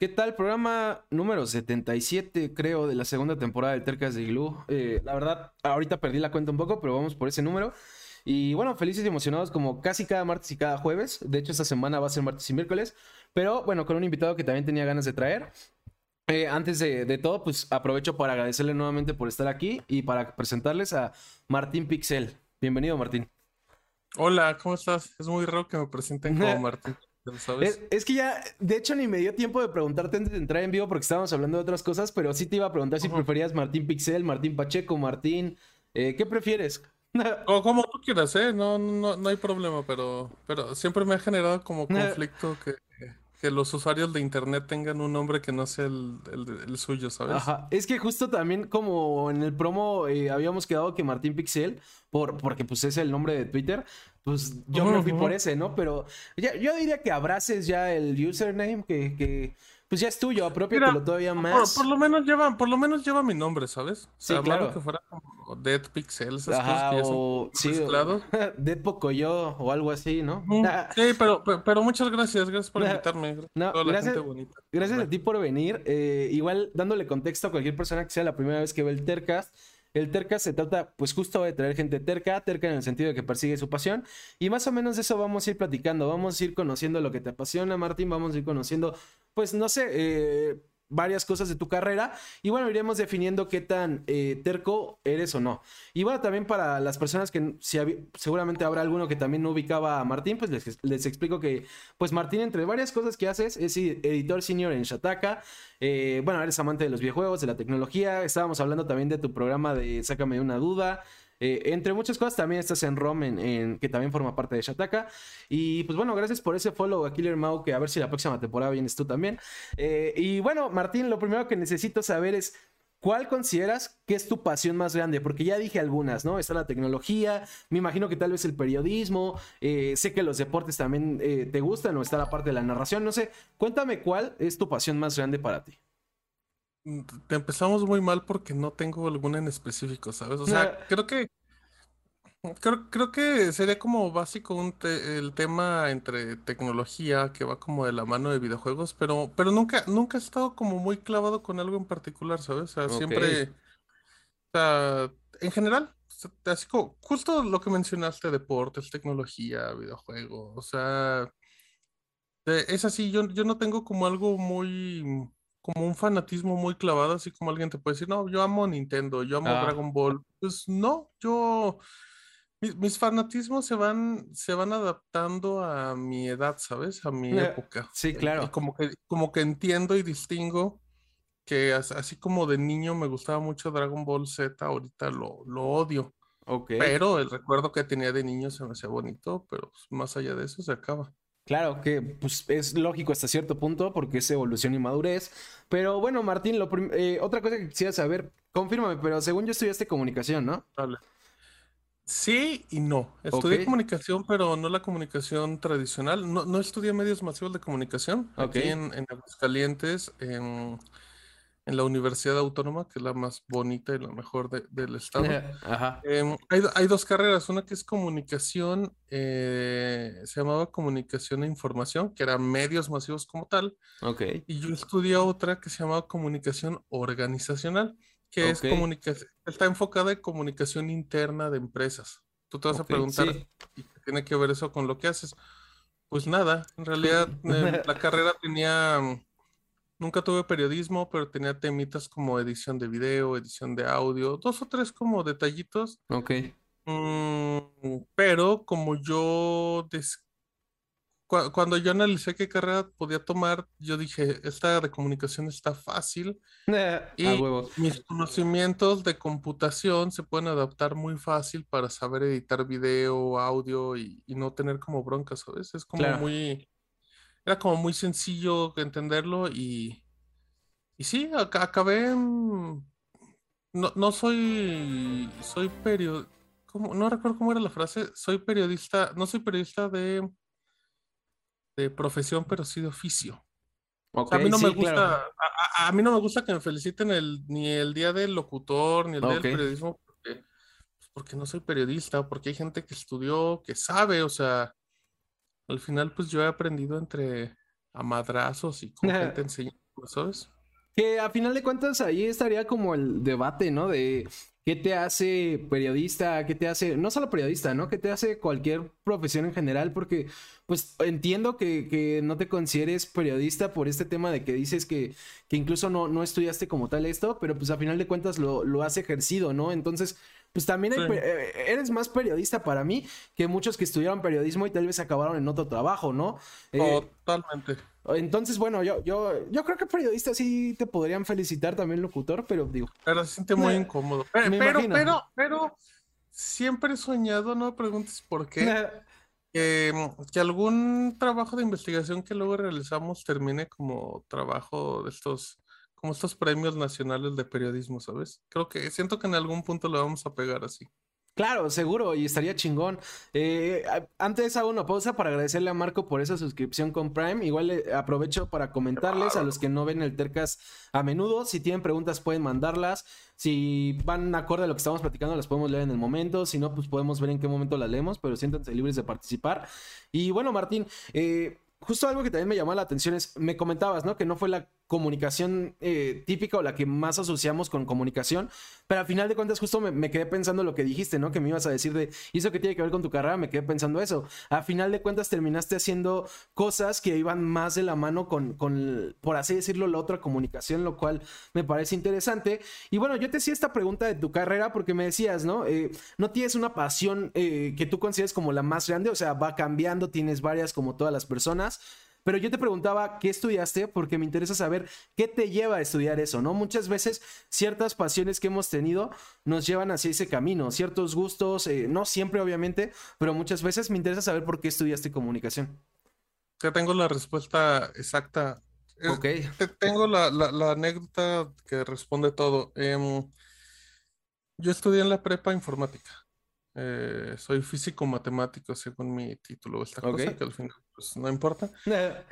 ¿Qué tal? Programa número 77, creo, de la segunda temporada del Tercas de Glue. Eh, la verdad, ahorita perdí la cuenta un poco, pero vamos por ese número. Y bueno, felices y emocionados como casi cada martes y cada jueves. De hecho, esta semana va a ser martes y miércoles. Pero bueno, con un invitado que también tenía ganas de traer. Eh, antes de, de, todo, pues aprovecho para agradecerle nuevamente por estar aquí y para presentarles a Martín Pixel. Bienvenido, Martín. Hola, ¿cómo estás? Es muy raro que me presenten como Martín. Es, es, que ya, de hecho, ni me dio tiempo de preguntarte antes de entrar en vivo porque estábamos hablando de otras cosas, pero sí te iba a preguntar si preferías Martín Pixel, Martín Pacheco, Martín. Eh, ¿Qué prefieres? o como tú quieras, ¿eh? No, no, no hay problema, pero, pero siempre me ha generado como conflicto que, que los usuarios de internet tengan un nombre que no sea el, el, suyo, ¿sabes? Ajá. Es que justo también como en el promo eh, habíamos quedado que Martín Pixel, por, porque pues es el nombre de Twitter, pues yo me fui por ese, ¿no? Pero ya, yo diría que abraces ya el username, que, que pues ya es tuyo, apropiatelo todavía más. Por, lo menos lleva, por lo menos lleva mi nombre, ¿sabes? sí, claro. que fuera como Dead Pixel, esas cosas que o, sí, Dead Pocoyo o algo así, ¿no? Ah. Sí, pero, pero, muchas gracias, gracias por invitarme. No, gracias, gracias a ti por venir. Eh, igual dándole contexto a cualquier persona que sea la primera vez que ve el Tercast. El terca se trata, pues justo de traer gente terca, terca en el sentido de que persigue su pasión. Y más o menos eso vamos a ir platicando. Vamos a ir conociendo lo que te apasiona, Martín. Vamos a ir conociendo, pues no sé, eh, varias cosas de tu carrera. Y bueno, iremos definiendo qué tan eh, terco eres o no. Y bueno, también para las personas que seguramente habrá alguno que también no ubicaba a Martín, pues les, explico que, pues Martín, entre varias cosas que haces, es editor senior en Shataka. Eh, bueno, eres amante de los videojuegos, de la tecnología. Estábamos hablando también de tu programa de Sácame una duda. Eh, entre muchas cosas, también estás en ROM, en, que también forma parte de Shataka. Y pues bueno, gracias por ese follow a Killer Mau, que a ver si la próxima temporada vienes tú también. Eh, y bueno, Martín, lo primero que necesito saber es. ¿Cuál consideras que es tu pasión más grande? Porque ya dije algunas, ¿no? Está la tecnología, me imagino que tal vez el periodismo, eh, sé que los deportes también te gustan o está la parte de la narración, no sé. Cuéntame cuál es tu pasión más grande para ti. Mm, te empezamos muy mal porque no tengo alguna en específico, ¿sabes? O sea, creo que creo, creo que sería como básico un el tema entre tecnología que va como de la mano de videojuegos, pero, pero nunca, nunca he estado como muy clavado con algo en particular, ¿sabes? O sea, siempre, o sea, en general, así como justo lo que mencionaste, deportes, tecnología, videojuegos, o sea, es así, yo, yo no tengo como algo muy como un fanatismo muy clavado, así como alguien te puede decir, no, yo amo Nintendo, yo amo ah. Dragon Ball. Pues no, yo, mis, fanatismos se van, se van adaptando a mi edad, ¿sabes? A mi eh, época. Sí, claro. como que, como que entiendo y distingo que así como de niño me gustaba mucho Dragon Ball Z, ahorita lo, lo odio. Okay. Pero el recuerdo que tenía de niño se me hacía bonito, pero pues, más allá de eso se acaba. Claro que pues, es lógico hasta cierto punto porque es evolución y madurez. Pero bueno, Martín, lo eh, otra cosa que quisiera saber, confírmame, pero según yo estudiaste comunicación, ¿no? Vale. Sí y no. Estudié comunicación, pero no la comunicación tradicional. No, no estudié medios masivos de comunicación. Aquí en, en Aguascalientes, en en la Universidad Autónoma, que es la más bonita y la mejor del estado. Em, hay, dos carreras, una que es comunicación, eh, se llamaba comunicación e información, que eran medios masivos como tal. Okay. Y yo estudié otra que se llamaba comunicación organizacional, que es comunicación, está enfocada en comunicación interna de empresas. Tú te vas a preguntar, ¿y qué tiene que ver eso con lo que haces? Pues nada, en realidad eh, la carrera tenía Nunca tuve periodismo, pero tenía temitas como edición de video, edición de audio, dos o tres como detallitos. Ok. Mm, pero como yo, cuando yo analicé qué carrera podía tomar, yo dije, esta de comunicación está fácil y mis conocimientos de computación se pueden adaptar muy fácil para saber editar video, audio y, no tener como broncas, ¿sabes? Es como muy era como muy sencillo entenderlo y, y sí, acabé en... No, no soy, soy periodista, no recuerdo cómo era la frase, soy periodista, no soy periodista de, de profesión, pero sí de oficio. a mí no me gusta, a, mí no me gusta que me feliciten el, ni el día del locutor, ni el día del periodismo, porque, pues, porque no soy periodista, porque hay gente que estudió, que sabe, o sea, al final, pues yo he aprendido entre a madrazos y con gente ¿sabes? Que a final de cuentas ahí estaría como el debate, ¿no? De qué te hace periodista, qué te hace, no solo periodista, ¿no? ¿Qué te hace cualquier profesión en general? Porque, pues entiendo que, que no te consideres periodista por este tema de que dices que, que incluso no, no estudiaste como tal esto, pero pues a final de cuentas lo, lo has ejercido, ¿no? Entonces, pues también eh, eres más periodista para mí que muchos que estudiaron periodismo y tal vez acabaron en otro trabajo, ¿no? Eh, Totalmente. Entonces, bueno, yo, yo, yo creo que periodista sí te podrían felicitar también locutor, pero digo. Pero se siente muy incómodo. Pero, pero, pero, siempre he soñado, no me preguntes por qué, que algún trabajo de investigación que luego realizamos termine como trabajo de estos como estos premios nacionales de periodismo, ¿sabes? Creo que siento que en algún punto lo vamos a pegar así. Claro, seguro, y estaría chingón. Eh, antes hago una pausa para agradecerle a Marco por esa suscripción con Prime. Igual eh, aprovecho para comentarles a los que no ven el Tercas a menudo. Si tienen preguntas, pueden mandarlas. Si van acorde a lo que estamos platicando, las podemos leer en el momento. Si no, pues podemos ver en qué momento las leemos, pero siéntanse libres de participar. Y bueno, Martín, eh, justo algo que también me llamó la atención es, me comentabas, ¿no? Que no fue la comunicación eh, típica o la que más asociamos con comunicación, pero al final de cuentas justo me, quedé pensando lo que dijiste, ¿no? Que me ibas a decir de, ¿y eso qué tiene que ver con tu carrera? Me quedé pensando eso. A final de cuentas terminaste haciendo cosas que iban más de la mano con, con, por así decirlo, la otra comunicación, lo cual me parece interesante. Y bueno, yo te hacía esta pregunta de tu carrera porque me decías, ¿no? Eh, no tienes una pasión eh, que tú consideres como la más grande, o sea, va cambiando, tienes varias como todas las personas. Pero yo te preguntaba qué estudiaste porque me interesa saber qué te lleva a estudiar eso, ¿no? Muchas veces ciertas pasiones que hemos tenido nos llevan hacia ese camino, ciertos gustos, eh, no siempre obviamente, pero muchas veces me interesa saber por qué estudiaste comunicación. Ya tengo la respuesta exacta. Ok. tengo la, anécdota que responde todo. Em, yo estudié en la prepa informática. Eh, soy físico matemático según mi título, esta cosa que al final pues, no importa.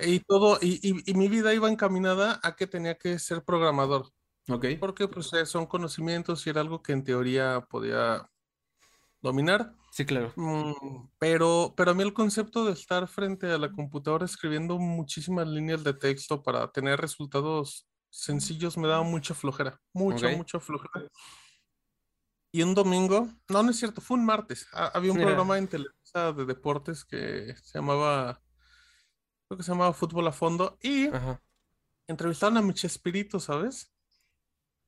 y todo, y, mi vida iba encaminada a que tenía que ser programador. Ok. Porque pues eh, son conocimientos y era algo que en teoría podía dominar. Sí, claro. Mm, pero, pero a mí el concepto de estar frente a la computadora escribiendo muchísimas líneas de texto para tener resultados sencillos me daba mucha flojera, mucha, mucha flojera. Y un domingo, no, no es cierto, fue un martes. había un programa en Televisa de deportes que se llamaba, creo que se llamaba Fútbol a Fondo. Y entrevistaron a mi Chespirito, ¿sabes?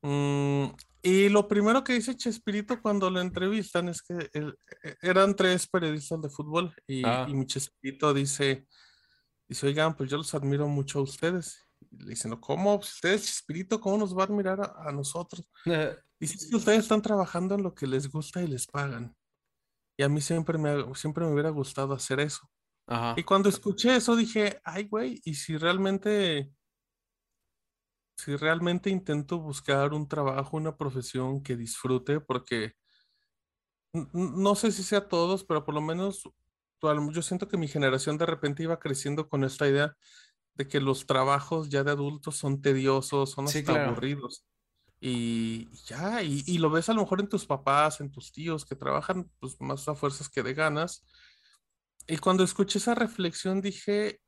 Mm, y lo primero que dice Chespirito cuando lo entrevistan es que e, eran tres periodistas de fútbol y, ah. y mi Chespirito dice, dice, oigan, pues yo los admiro mucho a ustedes. Y le dicen, ¿cómo? Ustedes, Chespirito, ¿cómo nos va a admirar a, a nosotros? Si que ustedes están trabajando en lo que les gusta y les pagan. Y a mí siempre me, siempre me hubiera gustado hacer eso. Y cuando escuché eso dije, ay, güey, ¿y si realmente, si realmente intento buscar un trabajo, una profesión que disfrute? Porque no sé si sea todos, pero por lo menos yo siento que mi generación de repente iba creciendo con esta idea de que los trabajos ya de adultos son tediosos, son hasta aburridos. Y ya, y, lo ves a lo mejor en tus papás, en tus tíos que trabajan pues, más a fuerzas que de ganas. Y cuando escuché esa reflexión dije,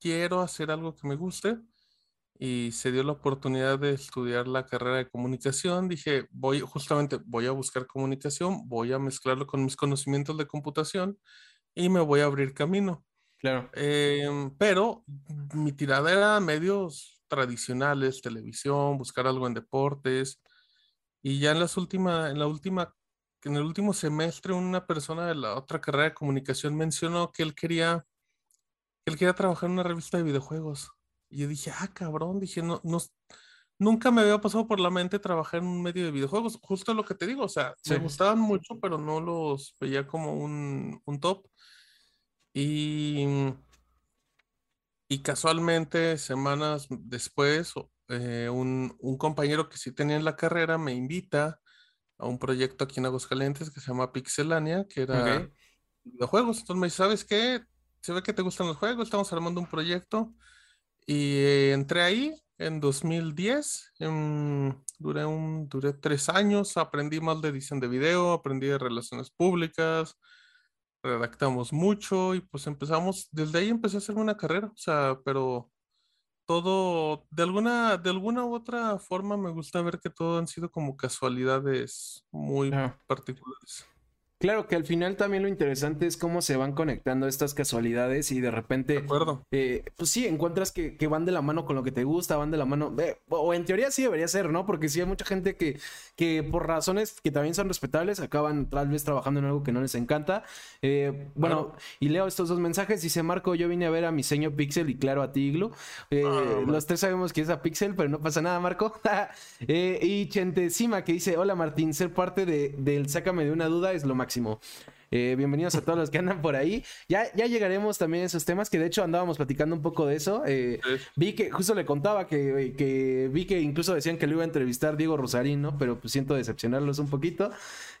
quiero hacer algo que me guste. Y se dio la oportunidad de estudiar la carrera de comunicación. Dije, voy, justamente voy a buscar comunicación, voy a mezclarlo con mis conocimientos de computación y me voy a abrir camino. Claro. Em, pero mi tirada era medios tradicionales, televisión, buscar algo en deportes. Y ya en las última, en la última, en el último semestre, una persona de la otra carrera de comunicación mencionó que él quería, que él quería trabajar en una revista de videojuegos. Y yo dije, ah, cabrón, dije, no, no, nunca me había pasado por la mente trabajar en un medio de videojuegos. Justo lo que te digo, o sea, me gustaban mucho, pero no los veía como un, un top. Y y casualmente, semanas después, eh, un, compañero que sí tenía en la carrera me invita a un proyecto aquí en Aguascalientes que se llama Pixelania, que era videojuegos. Entonces me dice, ¿sabes qué? Se ve que te gustan los juegos, estamos armando un proyecto. Y eh, entré ahí en 2010, duré, un, duré tres años, aprendí más de edición de video, aprendí de relaciones públicas, redactamos mucho y pues empezamos, desde ahí empecé a hacer una carrera, o sea, pero, todo, de alguna, de alguna u otra forma me gusta ver que todo han sido como casualidades muy particulares. Claro que al final también lo interesante es cómo se van conectando estas casualidades y de repente, eh, pues sí, encuentras que, van de la mano con lo que te gusta, van de la mano, eh, o en teoría sí debería ser, ¿no? Porque sí hay mucha gente que, que por razones que también son respetables acaban tal vez trabajando en algo que no les encanta. Eh, bueno, y leo estos dos mensajes, dice Marco, yo vine a ver a mi señor Pixel y claro a ti, Iglu. Ah, los tres sabemos que es a Pixel, pero no pasa nada, Marco. y Chentecima que dice, hola Martín, ser parte de, del Sácame de una duda es lo máximo máximo. Eh, bienvenidos a todos los que andan por ahí. Ya, ya llegaremos también a esos temas, que de hecho andábamos platicando un poco de eso. Eh, vi que, justo le contaba que, que, vi que incluso decían que lo iba a entrevistar Diego Rosarín, ¿no? Pero pues siento decepcionarlos un poquito.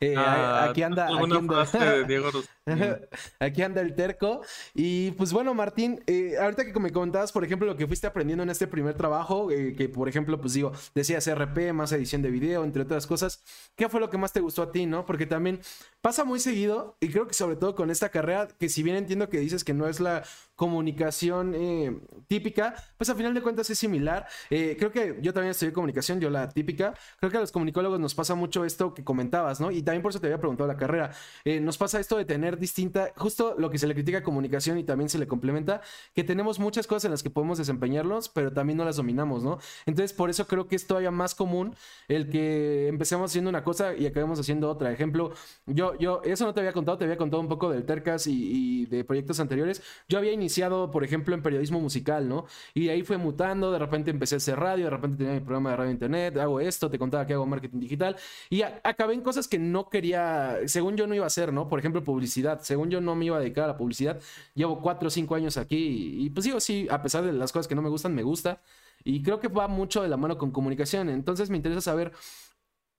Eh, ah, aquí anda. Aquí anda, Diego aquí anda el terco. Y pues bueno, Martín, ahorita que me comentabas, por ejemplo, lo que fuiste aprendiendo en este primer trabajo, que por ejemplo, pues digo, decías RP, más edición de video, entre otras cosas. ¿Qué fue lo que más te gustó a ti, no? Porque también pasa muy seguido y creo que sobre todo con esta carrera, que si bien entiendo que dices que no es la comunicación eh, típica, pues a final de cuentas es similar. Eh, creo que yo también estudié comunicación, yo la típica. Creo que a los comunicólogos nos pasa mucho esto que comentabas, ¿no? Y también por eso te había preguntado la carrera. Eh, nos pasa esto de tener distinta, justo lo que se le critica a comunicación y también se le complementa, que tenemos muchas cosas en las que podemos desempeñarlos, pero también no las dominamos, ¿no? Entonces por eso creo que es todavía más común el que empecemos haciendo una cosa y acabemos haciendo otra. Ejemplo, yo, yo, eso no te había contado, te había contado un poco del Tercas y, de proyectos anteriores. Yo había iniciado, por ejemplo, en periodismo musical, ¿no? Y ahí fue mutando, de repente empecé a hacer radio, de repente tenía mi programa de radio internet, hago esto, te contaba que hago marketing digital y acabé en cosas que no quería, según yo no iba a hacer, ¿no? Por ejemplo, publicidad, según yo no me iba a dedicar a la publicidad. Llevo cuatro o cinco años aquí y, y pues digo, sí, a pesar de las cosas que no me gustan, me gusta. Y creo que va mucho de la mano con comunicación. Entonces me interesa saber,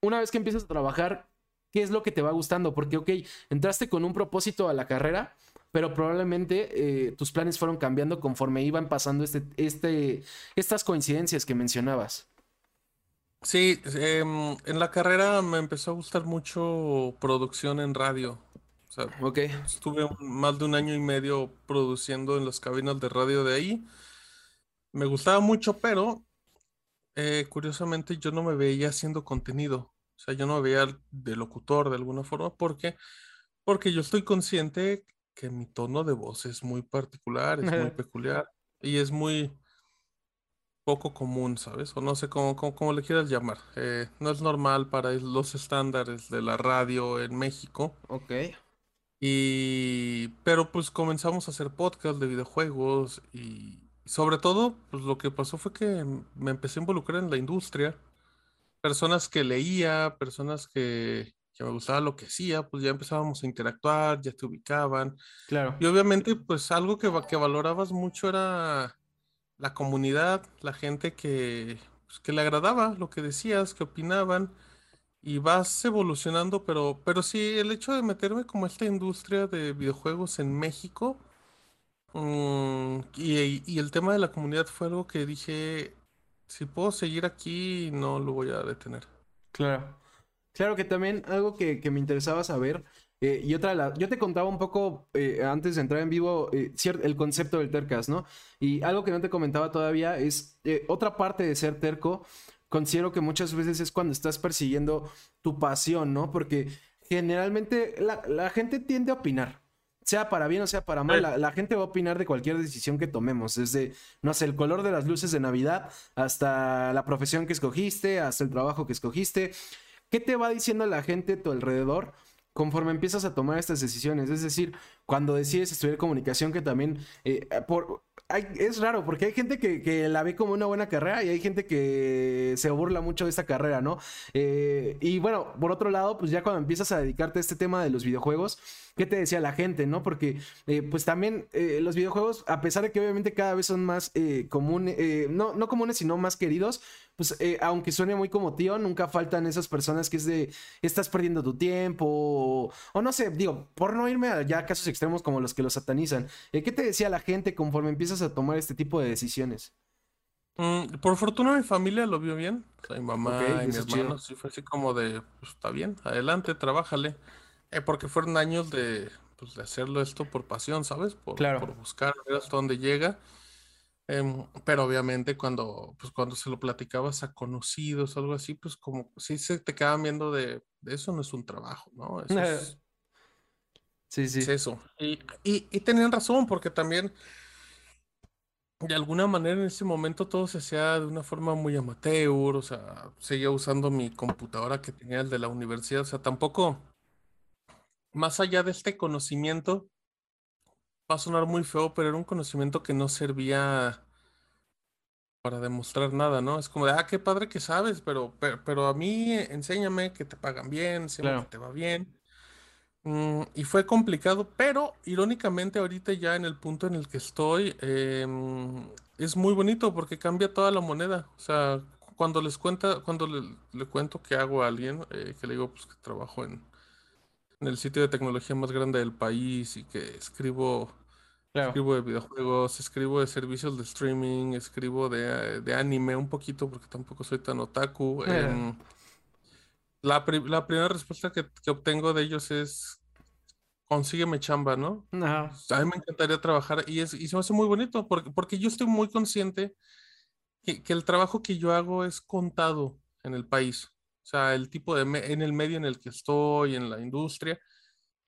una vez que empiezas a trabajar, qué es lo que te va gustando, porque, ok, entraste con un propósito a la carrera, pero probablemente eh, tus planes fueron cambiando conforme iban pasando este, este, estas coincidencias que mencionabas. Sí, em, en la carrera me empezó a gustar mucho producción en radio. O sea, estuve más de un año y medio produciendo en las cabinas de radio de ahí. Me gustaba mucho, pero eh, curiosamente yo no me veía haciendo contenido. O sea, yo no veía de locutor de alguna forma. ¿Por qué? Porque yo estoy consciente que mi tono de voz es muy particular, es muy peculiar y es muy poco común, ¿sabes? O no sé cómo, cómo, le quieras llamar. Eh, no es normal para los estándares de la radio en México. Ok. Y, pero pues comenzamos a hacer podcast de videojuegos y sobre todo, pues lo que pasó fue que me empecé a involucrar en la industria personas que leía, personas que, me gustaba lo que hacía, pues ya empezábamos a interactuar, ya te ubicaban. Claro. Y obviamente, pues algo que, que valorabas mucho era la comunidad, la gente que, pues, que le agradaba lo que decías, que opinaban, y vas evolucionando, pero, pero sí, el hecho de meterme como esta industria de videojuegos en México, mm, y, y el tema de la comunidad fue algo que dije, si puedo seguir aquí, no lo voy a detener. Claro. Claro que también algo que, me interesaba saber, eh, y otra, la, yo te contaba un poco eh, antes de entrar en vivo eh, el concepto del tercas, ¿no? Y algo que no te comentaba todavía es otra parte de ser terco, considero que muchas veces es cuando estás persiguiendo tu pasión, ¿no? Porque generalmente la, la gente tiende a opinar sea para bien o sea para mal, la, gente va a opinar de cualquier decisión que tomemos, desde, no sé, el color de las luces de Navidad, hasta la profesión que escogiste, hasta el trabajo que escogiste. ¿Qué te va diciendo la gente a tu alrededor conforme empiezas a tomar estas decisiones? Es decir, cuando decides estudiar comunicación, que también, eh, por, es raro porque hay gente que, la ve como una buena carrera y hay gente que se burla mucho de esta carrera, ¿no? Eh, y bueno, por otro lado, pues ya cuando empiezas a dedicarte a este tema de los videojuegos, ¿qué te decía la gente, no? Porque eh, pues también eh, los videojuegos, a pesar de que obviamente cada vez son más comunes, no, no comunes, sino más queridos, pues aunque suene muy como tío, nunca faltan esas personas que es de, estás perdiendo tu tiempo, o, o no sé, digo, por no irme a ya casos extremos como los que los satanizan, ¿qué te decía la gente conforme empiezas a tomar este tipo de decisiones? Mm, por fortuna mi familia lo vio bien. mi mamá y mi hermano sí fue así como de, pues está bien, adelante, trabájale. Eh, porque fueron años de, pues, de hacerlo esto por pasión, ¿sabes? Por, por buscar ver hasta dónde llega. Em, pero obviamente cuando, pues cuando se lo platicabas a conocidos o algo así, pues como sí se te quedaban viendo de, eso no es un trabajo, ¿no? Eso es, sí, sí. Es eso. Y, y, tenían razón, porque también de alguna manera en ese momento todo se hacía de una forma muy amateur, o sea, seguía usando mi computadora que tenía el de la universidad, o sea, tampoco, más allá de este conocimiento, va a sonar muy feo, pero era un conocimiento que no servía para demostrar nada, ¿no? Es como de, ah, qué padre que sabes, pero, pero, a mí enséñame que te pagan bien, enséñame que te va bien. Mm, y fue complicado, pero irónicamente ahorita ya en el punto en el que estoy, em, es muy bonito porque cambia toda la moneda. O sea, cuando les cuenta, cuando le, cuento que hago a alguien, eh, que le digo pues que trabajo en, en el sitio de tecnología más grande del país y que escribo, escribo de videojuegos, escribo de servicios de streaming, escribo de, anime un poquito porque tampoco soy tan otaku. Em, la, primera respuesta que, obtengo de ellos es consígueme chamba, ¿no? A mí me encantaría trabajar y, es, y se me hace muy bonito porque, porque yo estoy muy consciente que, que el trabajo que yo hago es contado en el país. O sea, el tipo de, en el medio en el que estoy, en la industria.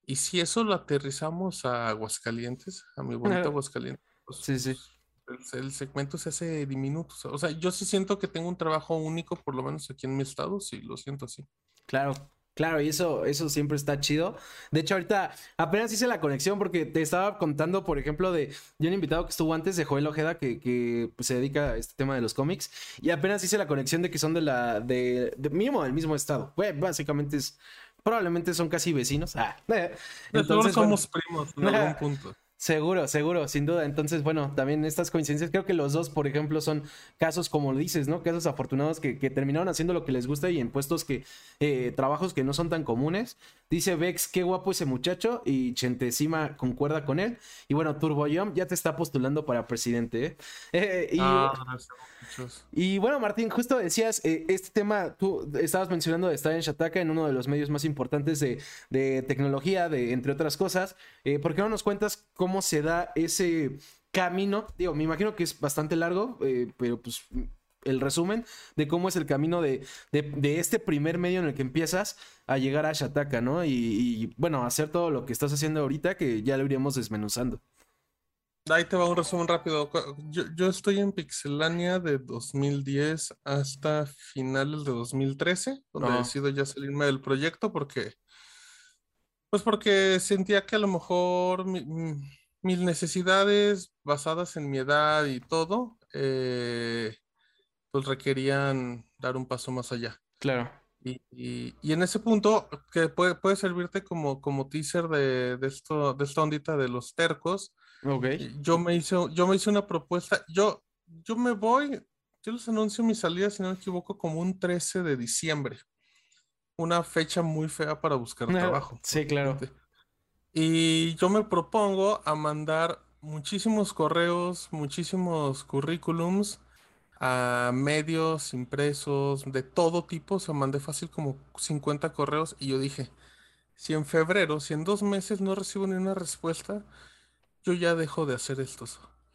Y si eso lo aterrizamos a Aguascalientes, a mi bonito Aguascalientes, pues, sí, sí. Pues, el, segmento se hace diminuto. O sea, yo sí siento que tengo un trabajo único, por lo menos aquí en mi estado, sí, lo siento así. Claro, Claro, y eso, eso siempre está chido. De hecho, ahorita apenas hice la conexión porque te estaba contando, por ejemplo, de, de un invitado que estuvo antes de Joel Ojeda, que, que pues, se dedica a este tema de los cómics, y apenas hice la conexión de que son de la, de, de mínimo del mismo estado. básicamente es, probablemente son casi vecinos. Ah, entonces somos primos en algún punto. Seguro, seguro, sin duda. Entonces, bueno, también estas coincidencias, creo que los dos, por ejemplo, son casos, como dices, ¿no? Casos afortunados que, terminaron haciendo lo que les gusta y en puestos que, eh, trabajos que no son tan comunes. Dice Vex, qué guapo ese muchacho y Chentecima concuerda con él. Y bueno, Turboyom ya te está postulando para presidente, ¿eh? eh y, ah, y, bueno, Martín, justo decías, eh, este tema, tú estabas mencionando de estar en Shataka, en uno de los medios más importantes de, de tecnología, de, entre otras cosas. ¿Por qué no nos cuentas cómo se da ese camino. Digo, me imagino que es bastante largo, eh, pero pues el resumen de cómo es el camino de, este primer medio en el que empiezas a llegar a Shataka, ¿no? Y, bueno, hacer todo lo que estás haciendo ahorita que ya lo iríamos desmenuzando. Ahí te va un resumen rápido. Yo, estoy en Pixelania de 2010 hasta finales de 2013, donde decido ya salirme del proyecto porque, pues porque sentía que a lo mejor mis necesidades basadas en mi edad y todo, eh, pues requerían dar un paso más allá. Claro. Y, en ese punto, que puede, puede servirte como, como teaser de, esto, de esta ondita de los tercos. Ok. Yo me hice, yo me hice una propuesta. Yo, yo me voy, yo les anuncio mi salida, si no me equivoco, como un 13 de diciembre. Una fecha muy fea para buscar trabajo. Sí, claro. Y yo me propongo a mandar muchísimos correos, muchísimos currículums a medios impresos de todo tipo. O sea, mandé fácil como 50 correos y yo dije, si en febrero, si en dos meses no recibo ni una respuesta, yo ya dejo de hacer esto.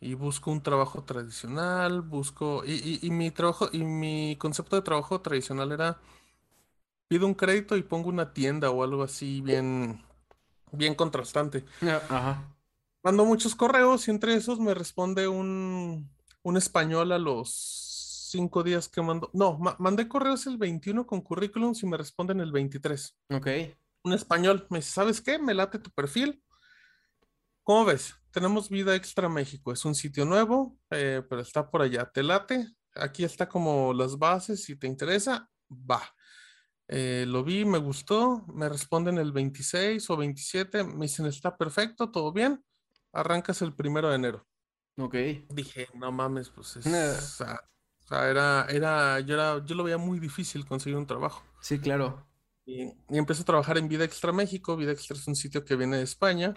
Y busco un trabajo tradicional, busco... Y, y mi trabajo, y mi concepto de trabajo tradicional era, pido un crédito y pongo una tienda o algo así bien bien contrastante. Ajá. Mando muchos correos y entre esos me responde un, español a los cinco días que mando. No, mandé correos el 21 con currículums y me responden el 23. Ok. Un español me dice, ¿sabes qué? Me late tu perfil. ¿Cómo ves? Tenemos Vida Extra México. Es un sitio nuevo, eh, pero está por allá. ¿Te late? Aquí está como las bases. Si te interesa, va. Eh, lo vi, me gustó, me responden el 26 o 27, me dicen, está perfecto, todo bien, arrancas el primero de enero. Ok. Dije, no mames, pues es... o sea, era, era, yo era, yo lo veía muy difícil conseguir un trabajo. Sí, claro. Y, empecé a trabajar en Vida Extra México. Vida Extra es un sitio que viene de España.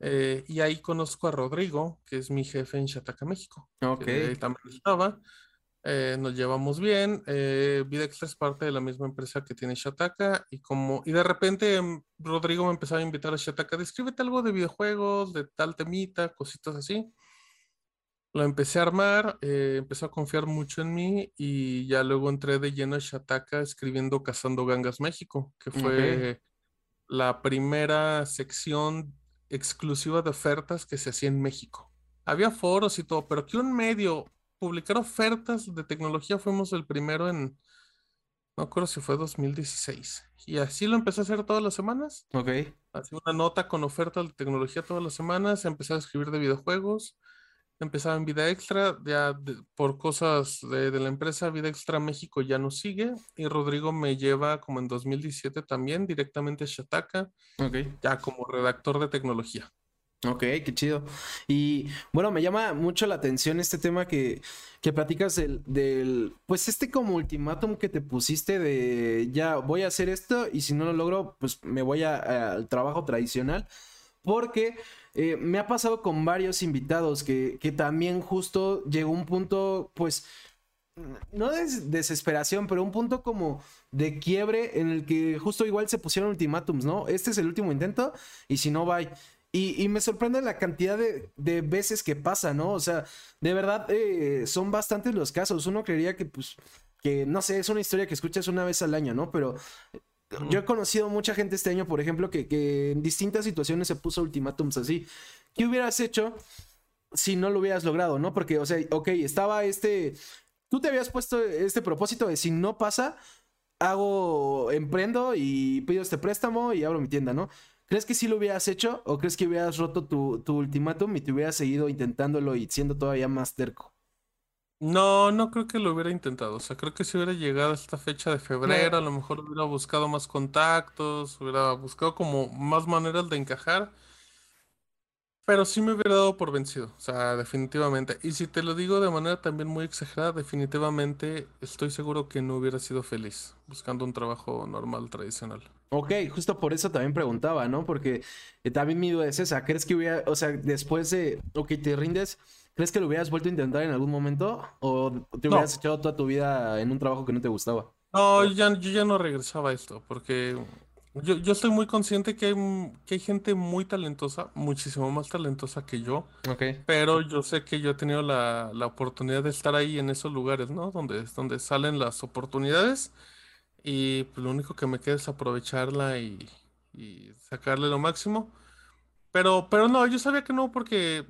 Eh, y ahí conozco a Rodrigo, que es mi jefe en Chataca, México. Ok. Que también estaba. Eh, nos llevamos bien. Eh, Vidextra es parte de la misma empresa que tiene Shataka y como y de repente mm, Rodrigo me empezaba a invitar a Shataka, descríbete algo de videojuegos, de tal temita, cositas así. Lo empecé a armar, eh, empezó a confiar mucho en mí y ya luego entré de lleno a Shataka escribiendo Cazando Gangas México, que fue la primera sección exclusiva de ofertas que se hacía en México. Había foros y todo, pero que un medio publicara ofertas de tecnología fuimos el primero en, no recuerdo si fue 2016. Y así lo empecé a hacer todas las semanas. Ok. Hacía una nota con ofertas de tecnología todas las semanas, empecé a escribir de videojuegos empezaba en Vida Extra, ya por cosas de, la empresa Vida Extra México ya no sigue y Rodrigo me lleva como en 2017 también directamente a Shataka, ya como redactor de tecnología. Ok, qué chido. Y bueno, me llama mucho la atención este tema que, que platicas del, del, pues este como ultimátum que te pusiste de ya voy a hacer esto y si no lo logro, pues me voy al trabajo tradicional. Porque eh, me ha pasado con varios invitados que, también justo llegó un punto, pues, no de desesperación, pero un punto como de quiebre en el que justo igual se pusieron ultimátums, ¿no? Este es el último intento y si no, bye. Y, me sorprende la cantidad de, veces que pasa, ¿no? O sea, de verdad eh, son bastantes los casos. Uno creería que, pues, que no sé, es una historia que escuchas una vez al año, ¿no? Pero yo he conocido mucha gente este año, por ejemplo, que, en distintas situaciones se puso ultimátums así. ¿Qué hubieras hecho si no lo hubieras logrado, no? Porque, o sea, ok, estaba este. Tú te habías puesto este propósito de si no pasa, hago, emprendo y pido este préstamo y abro mi tienda, ¿no? ¿Crees que sí lo hubieras hecho o crees que hubieras roto tu, tu ultimátum y te hubieras seguido intentándolo y siendo todavía más terco? No, no creo que lo hubiera intentado. O sea, creo que si hubiera llegado a esta fecha de febrero, a lo mejor hubiera buscado más contactos, hubiera buscado como más maneras de encajar. Pero sí me hubiera dado por vencido, o sea, definitivamente. Y si te lo digo de manera también muy exagerada, definitivamente estoy seguro que no hubiera sido feliz buscando un trabajo normal, tradicional. Ok, justo por eso también preguntaba, ¿no? Porque eh, también mi duda es esa, ¿crees que hubiera, o sea, después de, ok, te rindes, ¿Crees que lo hubieras vuelto a intentar en algún momento? ¿O te hubieras echado toda tu vida en un trabajo que no te gustaba? No, ya, yo ya no regresaba a esto, porque yo, yo estoy muy consciente que hay, que hay gente muy talentosa, muchísimo más talentosa que yo. Ok. Pero yo sé que yo he tenido la, oportunidad de estar ahí en esos lugares, ¿no? Donde, donde salen las oportunidades y pues, lo único que me queda es aprovecharla y, y sacarle lo máximo. Pero, pero no, yo sabía que no, porque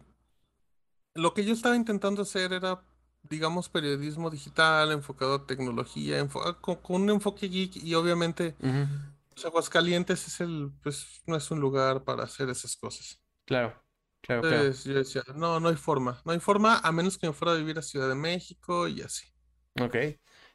lo que yo estaba intentando hacer era, digamos, periodismo digital enfocado a tecnología, con, un enfoque geek y obviamente pues, Aguascalientes es el, pues no es un lugar para hacer esas cosas. Claro, claro, Entonces yo decía, no, no hay forma, no hay forma a menos que me fuera a vivir a Ciudad de México y así. Ok.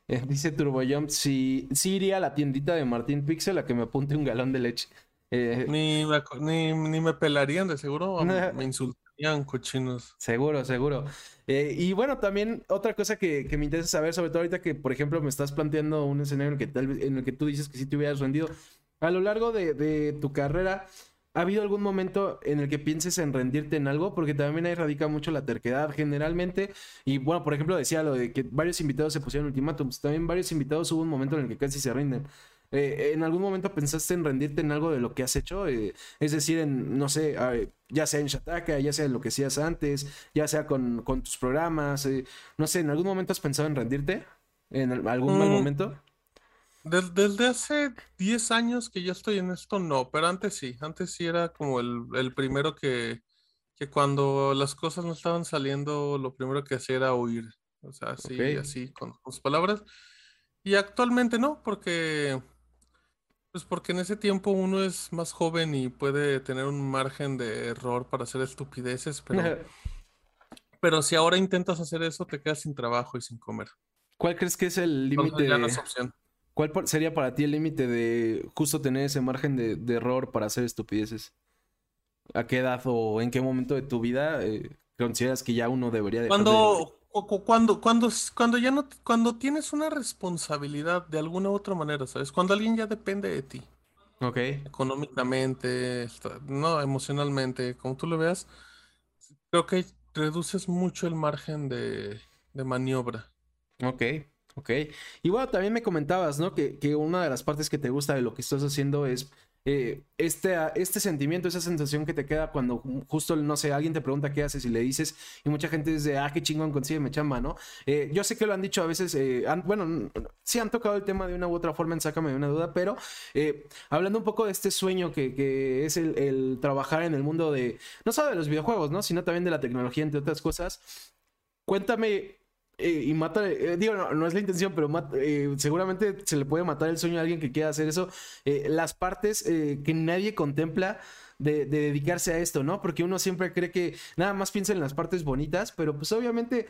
Eh, dice TurboJump, si, si iría a la tiendita de Martín Pixel a que me apunte un galón de leche. Eh, ni, me, ni, me pelarían, de seguro me insultan cochinos. Seguro, seguro. Eh, y bueno, también otra cosa que, me interesa saber, sobre todo ahorita que, por ejemplo, me estás planteando un escenario en el que, tal, en el que tú dices que si te hubieras rendido. A lo largo de, tu carrera, ¿ha habido algún momento en el que pienses en rendirte en algo? Porque también ahí radica mucho la terquedad generalmente. Y bueno, por ejemplo, decía lo de que varios invitados se pusieron ultimátums. También varios invitados hubo un momento en el que casi se rinden. Eh, ¿En algún momento pensaste en rendirte en algo de lo que has hecho? Eh, es decir, en, no sé, ya sea en Shataka, ya sea en lo que hacías antes, ya sea con, tus programas, eh, no sé, ¿en algún momento has pensado en rendirte? ¿En algún mal mm. momento? Desde, hace 10 años que yo estoy en esto, no, pero antes sí, antes sí era como el, primero que, que cuando las cosas no estaban saliendo, lo primero que hacía era huir, o sea, así, así, con sus palabras. Y actualmente no, porque pues porque en ese tiempo uno es más joven y puede tener un margen de error para hacer estupideces, pero, pero si ahora intentas hacer eso, te quedas sin trabajo y sin comer. ¿Cuál crees que es el límite? ¿Cuál sería para ti el límite de justo tener ese margen de, error para hacer estupideces? ¿A qué edad o en qué momento de tu vida eh, consideras que ya uno debería de... Cuando, cuando, cuando, cuando ya no, cuando tienes una responsabilidad de alguna u otra manera, ¿sabes? Cuando alguien ya depende de ti. Ok. Económicamente, no, emocionalmente, como tú lo veas, creo que reduces mucho el margen de, maniobra. Ok, ok. Y bueno, también me comentabas, ¿no? Que, que, una de las partes que te gusta de lo que estás haciendo es eh, este, este sentimiento, esa sensación que te queda cuando justo, no sé, alguien te pregunta qué haces y le dices, y mucha gente dice, ah, qué chingón, consígueme chamba, ¿no? Eh, yo sé que lo han dicho a veces, eh, bueno, sí han tocado el tema de una u otra forma en Sácame de una duda, pero hablando un poco de este sueño que, que es el, el, trabajar en el mundo de, no solo de los videojuegos, ¿no? Sino también de la tecnología, entre otras cosas, cuéntame eh, y mata, eh, digo, no, es la intención, pero eh, seguramente se le puede matar el sueño a alguien que quiera hacer eso. las partes que nadie contempla de, dedicarse a esto, ¿no? Porque uno siempre cree que nada más piensa en las partes bonitas, pero pues obviamente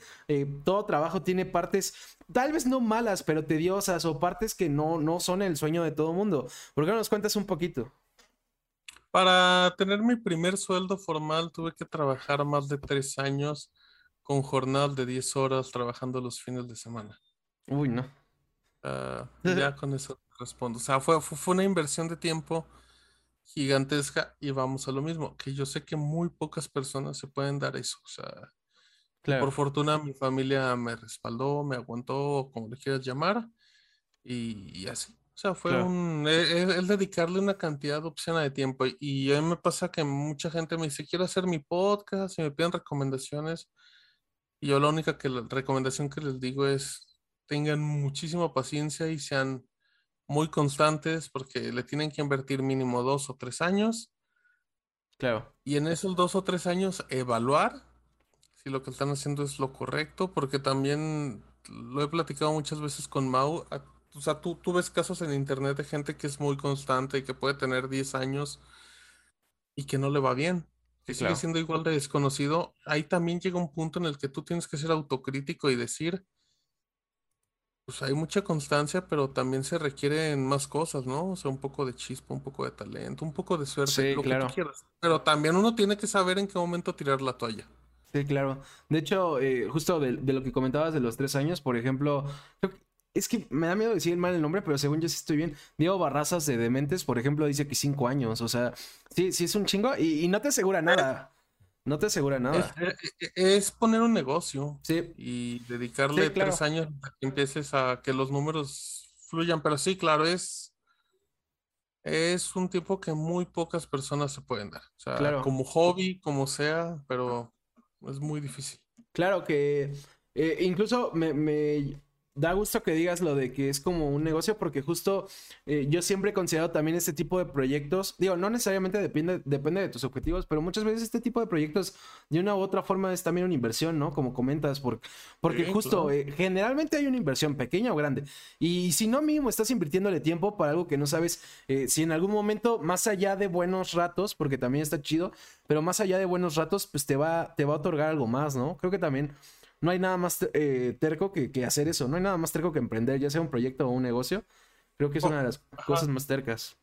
todo trabajo tiene partes, tal vez no malas, pero tediosas o partes que no, no son el sueño de todo mundo. ¿Por qué no nos cuentas un poquito? Para tener mi primer sueldo formal tuve que trabajar más de tres años con jornal de 10 horas trabajando los fines de semana. Uy, no. Ah, ya con eso respondo. O sea, fue, fue, una inversión de tiempo gigantesca y vamos a lo mismo, que yo sé que muy pocas personas se pueden dar eso. O sea, por fortuna mi familia me respaldó, me aguantó, como le quieras llamar, y, así. O sea, fue un, es, dedicarle una cantidad obscena de tiempo. Y a mí me pasa que mucha gente me dice, quiero hacer mi podcast y me piden recomendaciones. Y yo la única que la recomendación que les digo es tengan muchísima paciencia y sean muy constantes porque le tienen que invertir mínimo dos o tres años. Claro. Y en esos dos o tres años evaluar si lo que están haciendo es lo correcto, porque también lo he platicado muchas veces con Mau. O sea, tú, tú ves casos en internet de gente que es muy constante y que puede tener 10 años y que no le va bien que sigue siendo igual de desconocido, ahí también llega un punto en el que tú tienes que ser autocrítico y decir, pues hay mucha constancia, pero también se requieren más cosas, ¿no? O sea, un poco de chispa, un poco de talento, un poco de suerte, lo que tú quieras. Pero también uno tiene que saber en qué momento tirar la toalla. Sí, claro. De hecho, eh, justo de, de, lo que comentabas de los tres años, por ejemplo, es que me da miedo decir mal el nombre, pero según yo sí estoy bien. Diego Barrazas de Dementes, por ejemplo, dice que cinco años. O sea, sí, sí es un chingo y, no te asegura nada. No te asegura nada. Es, poner un negocio. Sí. Y dedicarle tres años a que empieces a que los números fluyan. Pero sí, claro, es. Es un tiempo que muy pocas personas se pueden dar. O sea, como hobby, como sea, pero es muy difícil. Claro que. Eh, incluso me da gusto que digas lo de que es como un negocio porque justo eh, yo siempre he considerado también este tipo de proyectos, digo, no necesariamente depende, depende de tus objetivos, pero muchas veces este tipo de proyectos de una u otra forma es también una inversión, ¿no? Como comentas, porque, porque justo eh, generalmente hay una inversión pequeña o grande y si no mínimo estás invirtiéndole tiempo para algo que no sabes eh, si en algún momento, más allá de buenos ratos, porque también está chido, pero más allá de buenos ratos, pues te va, te va a otorgar algo más, ¿no? Creo que también no hay nada más eh, terco que, hacer eso, no hay nada más terco que emprender, ya sea un proyecto o un negocio. Creo que es una de las cosas más tercas.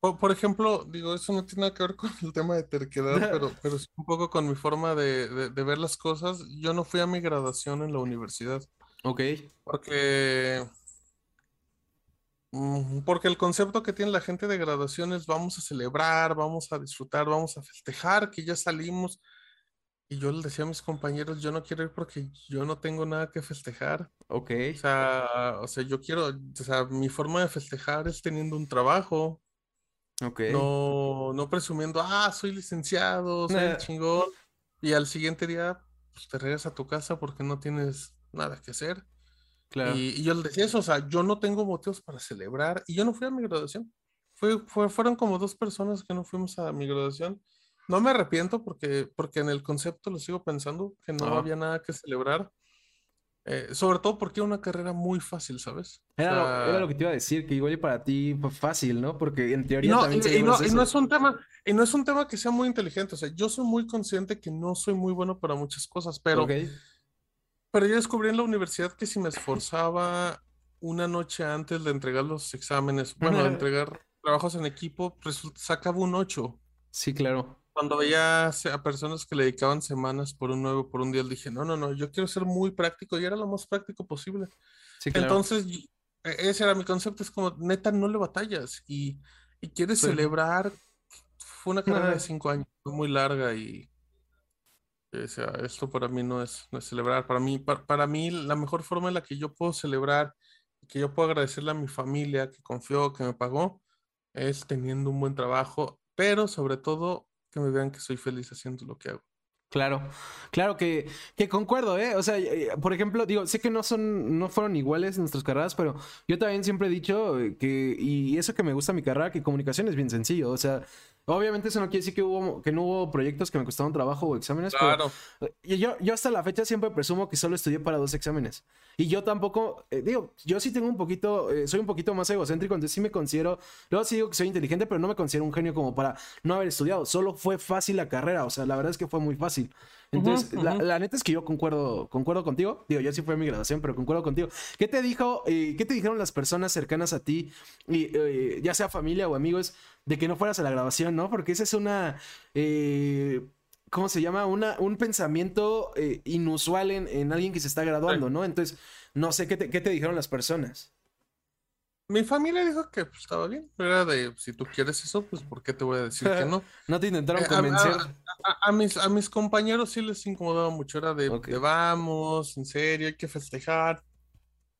Por, ejemplo, digo, eso no tiene nada que ver con el tema de terquedad, pero, pero sí un poco con mi forma de, ver las cosas. Yo no fui a mi graduación en la universidad. Ok. Porque mm, porque el concepto que tiene la gente de graduación es vamos a celebrar, vamos a disfrutar, vamos a festejar que ya salimos. Y yo le decía a mis compañeros, yo no quiero ir porque yo no tengo nada que festejar. Ok. O sea, o sea, yo quiero, o sea, mi forma de festejar es teniendo un trabajo. Ok. No, no presumiendo, ah, soy licenciado, soy el chingón. Y al siguiente día, pues te regresas a tu casa porque no tienes nada que hacer. Claro. Y, yo le decía eso, o sea, yo no tengo motivos para celebrar. Y yo no fui a mi graduación. Fue, fue, fueron como dos personas que no fuimos a mi graduación. No me arrepiento porque, porque en el concepto lo sigo pensando, que no había nada que celebrar. Eh, sobre todo porque era una carrera muy fácil, ¿sabes? Era, lo, que te iba a decir, que igual para ti fue fácil, ¿no? Porque en teoría no, también y, no, y no es un tema, y no es un tema que sea muy inteligente. O sea, yo soy muy consciente que no soy muy bueno para muchas cosas, pero, pero yo descubrí en la universidad que si me esforzaba una noche antes de entregar los exámenes, bueno, de entregar trabajos en equipo, sacaba un 8. Sí, claro cuando veía a personas que le dedicaban semanas por un nuevo, por un día, dije, no, no, no, yo quiero ser muy práctico y era lo más práctico posible. Entonces, e, ese era mi concepto, es como, neta, no le batallas y, y quieres celebrar. Fue una carrera de cinco años, muy larga y, o sea, esto para mí no es, no es celebrar. Para mí, para, mí, la mejor forma en la que yo puedo celebrar, que yo puedo agradecerle a mi familia que confió, que me pagó, es teniendo un buen trabajo, pero sobre todo que me vean que soy feliz haciendo lo que hago. Claro, claro que, que concuerdo, ¿eh? O sea, eh, por ejemplo, digo, sé que no son, no fueron iguales nuestras carreras, pero yo también siempre he dicho que, y eso que me gusta mi carrera, que comunicación es bien sencillo. O sea, Obviamente eso no quiere decir que, hubo, que no hubo proyectos que me costaron trabajo o exámenes. Claro. Eh, yo, yo hasta la fecha siempre presumo que solo estudié para dos exámenes. Y yo tampoco, eh, digo, yo sí tengo un poquito, eh, soy un poquito más egocéntrico, entonces sí me considero, luego sí digo que soy inteligente, pero no me considero un genio como para no haber estudiado. Solo fue fácil la carrera, o sea, la verdad es que fue muy fácil. Entonces, La, neta es que yo concuerdo, concuerdo contigo. Digo, yo sí fue mi graduación, pero concuerdo contigo. ¿Qué te dijo, qué te dijeron las personas cercanas a ti, y, ya sea familia o amigos, de que no fueras a la grabación, ¿no? Porque esa es una, eh, ¿cómo se llama? Una, un pensamiento eh, inusual en, alguien que se está graduando, ¿no? Entonces, no sé qué te, dijeron las personas. Mi familia dijo que pues, estaba bien. Era de, si tú quieres eso, pues ¿por qué te voy a decir que no? no te intentaron eh, convencer. A, mis, a mis compañeros sí les incomodaba mucho. Era de, vamos, en serio, hay que festejar.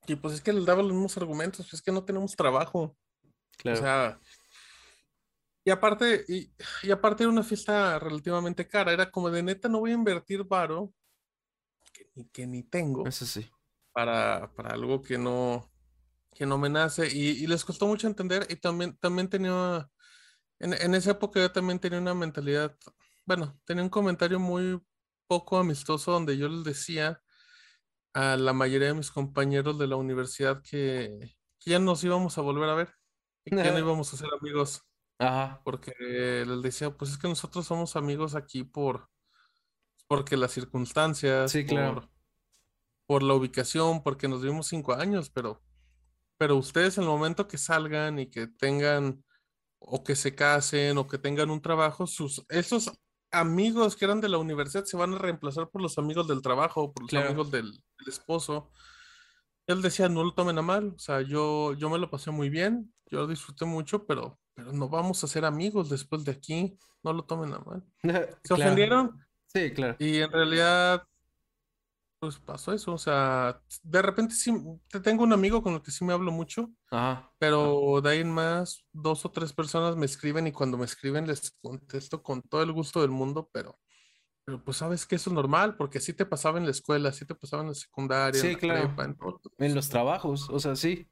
Y pues es que les daba los mismos argumentos. Pues es que no tenemos trabajo. Claro. O sea, y aparte, y, aparte era una fiesta relativamente cara, era como de neta no voy a invertir varo que que ni tengo. Eso sí. Para, para algo que no, que no me nace. Y, les costó mucho entender. Y también, también tenía, en, en esa época yo también tenía una mentalidad, bueno, tenía un comentario muy poco amistoso donde yo les decía a la mayoría de mis compañeros de la universidad que, que ya nos íbamos a volver a ver y que ya no íbamos a ser amigos. Ajá. Porque les decía, pues es que nosotros somos amigos aquí por, porque las circunstancias, sí, claro. por, la ubicación, porque nos vimos cinco años, pero, pero ustedes en el momento que salgan y que tengan, o que se casen, o que tengan un trabajo, sus, esos amigos que eran de la universidad se van a reemplazar por los amigos del trabajo, por los amigos del, del, esposo. Él decía, no lo tomen a mal, o sea, yo, yo me lo pasé muy bien, yo lo disfruté mucho, pero pero no vamos a ser amigos después de aquí. No lo tomen a mal. ¿Se ofendieron? Sí, claro. Y en realidad, pues pasó eso. O sea, de repente sí, te tengo un amigo con el que sí me hablo mucho. Ajá. Pero de ahí en más, dos o tres personas me escriben y cuando me escriben les contesto con todo el gusto del mundo, pero, pero pues sabes que eso es normal, porque así te pasaba en la escuela, así te pasaba en la secundaria, sí, claro. en, los trabajos, o sea, sí.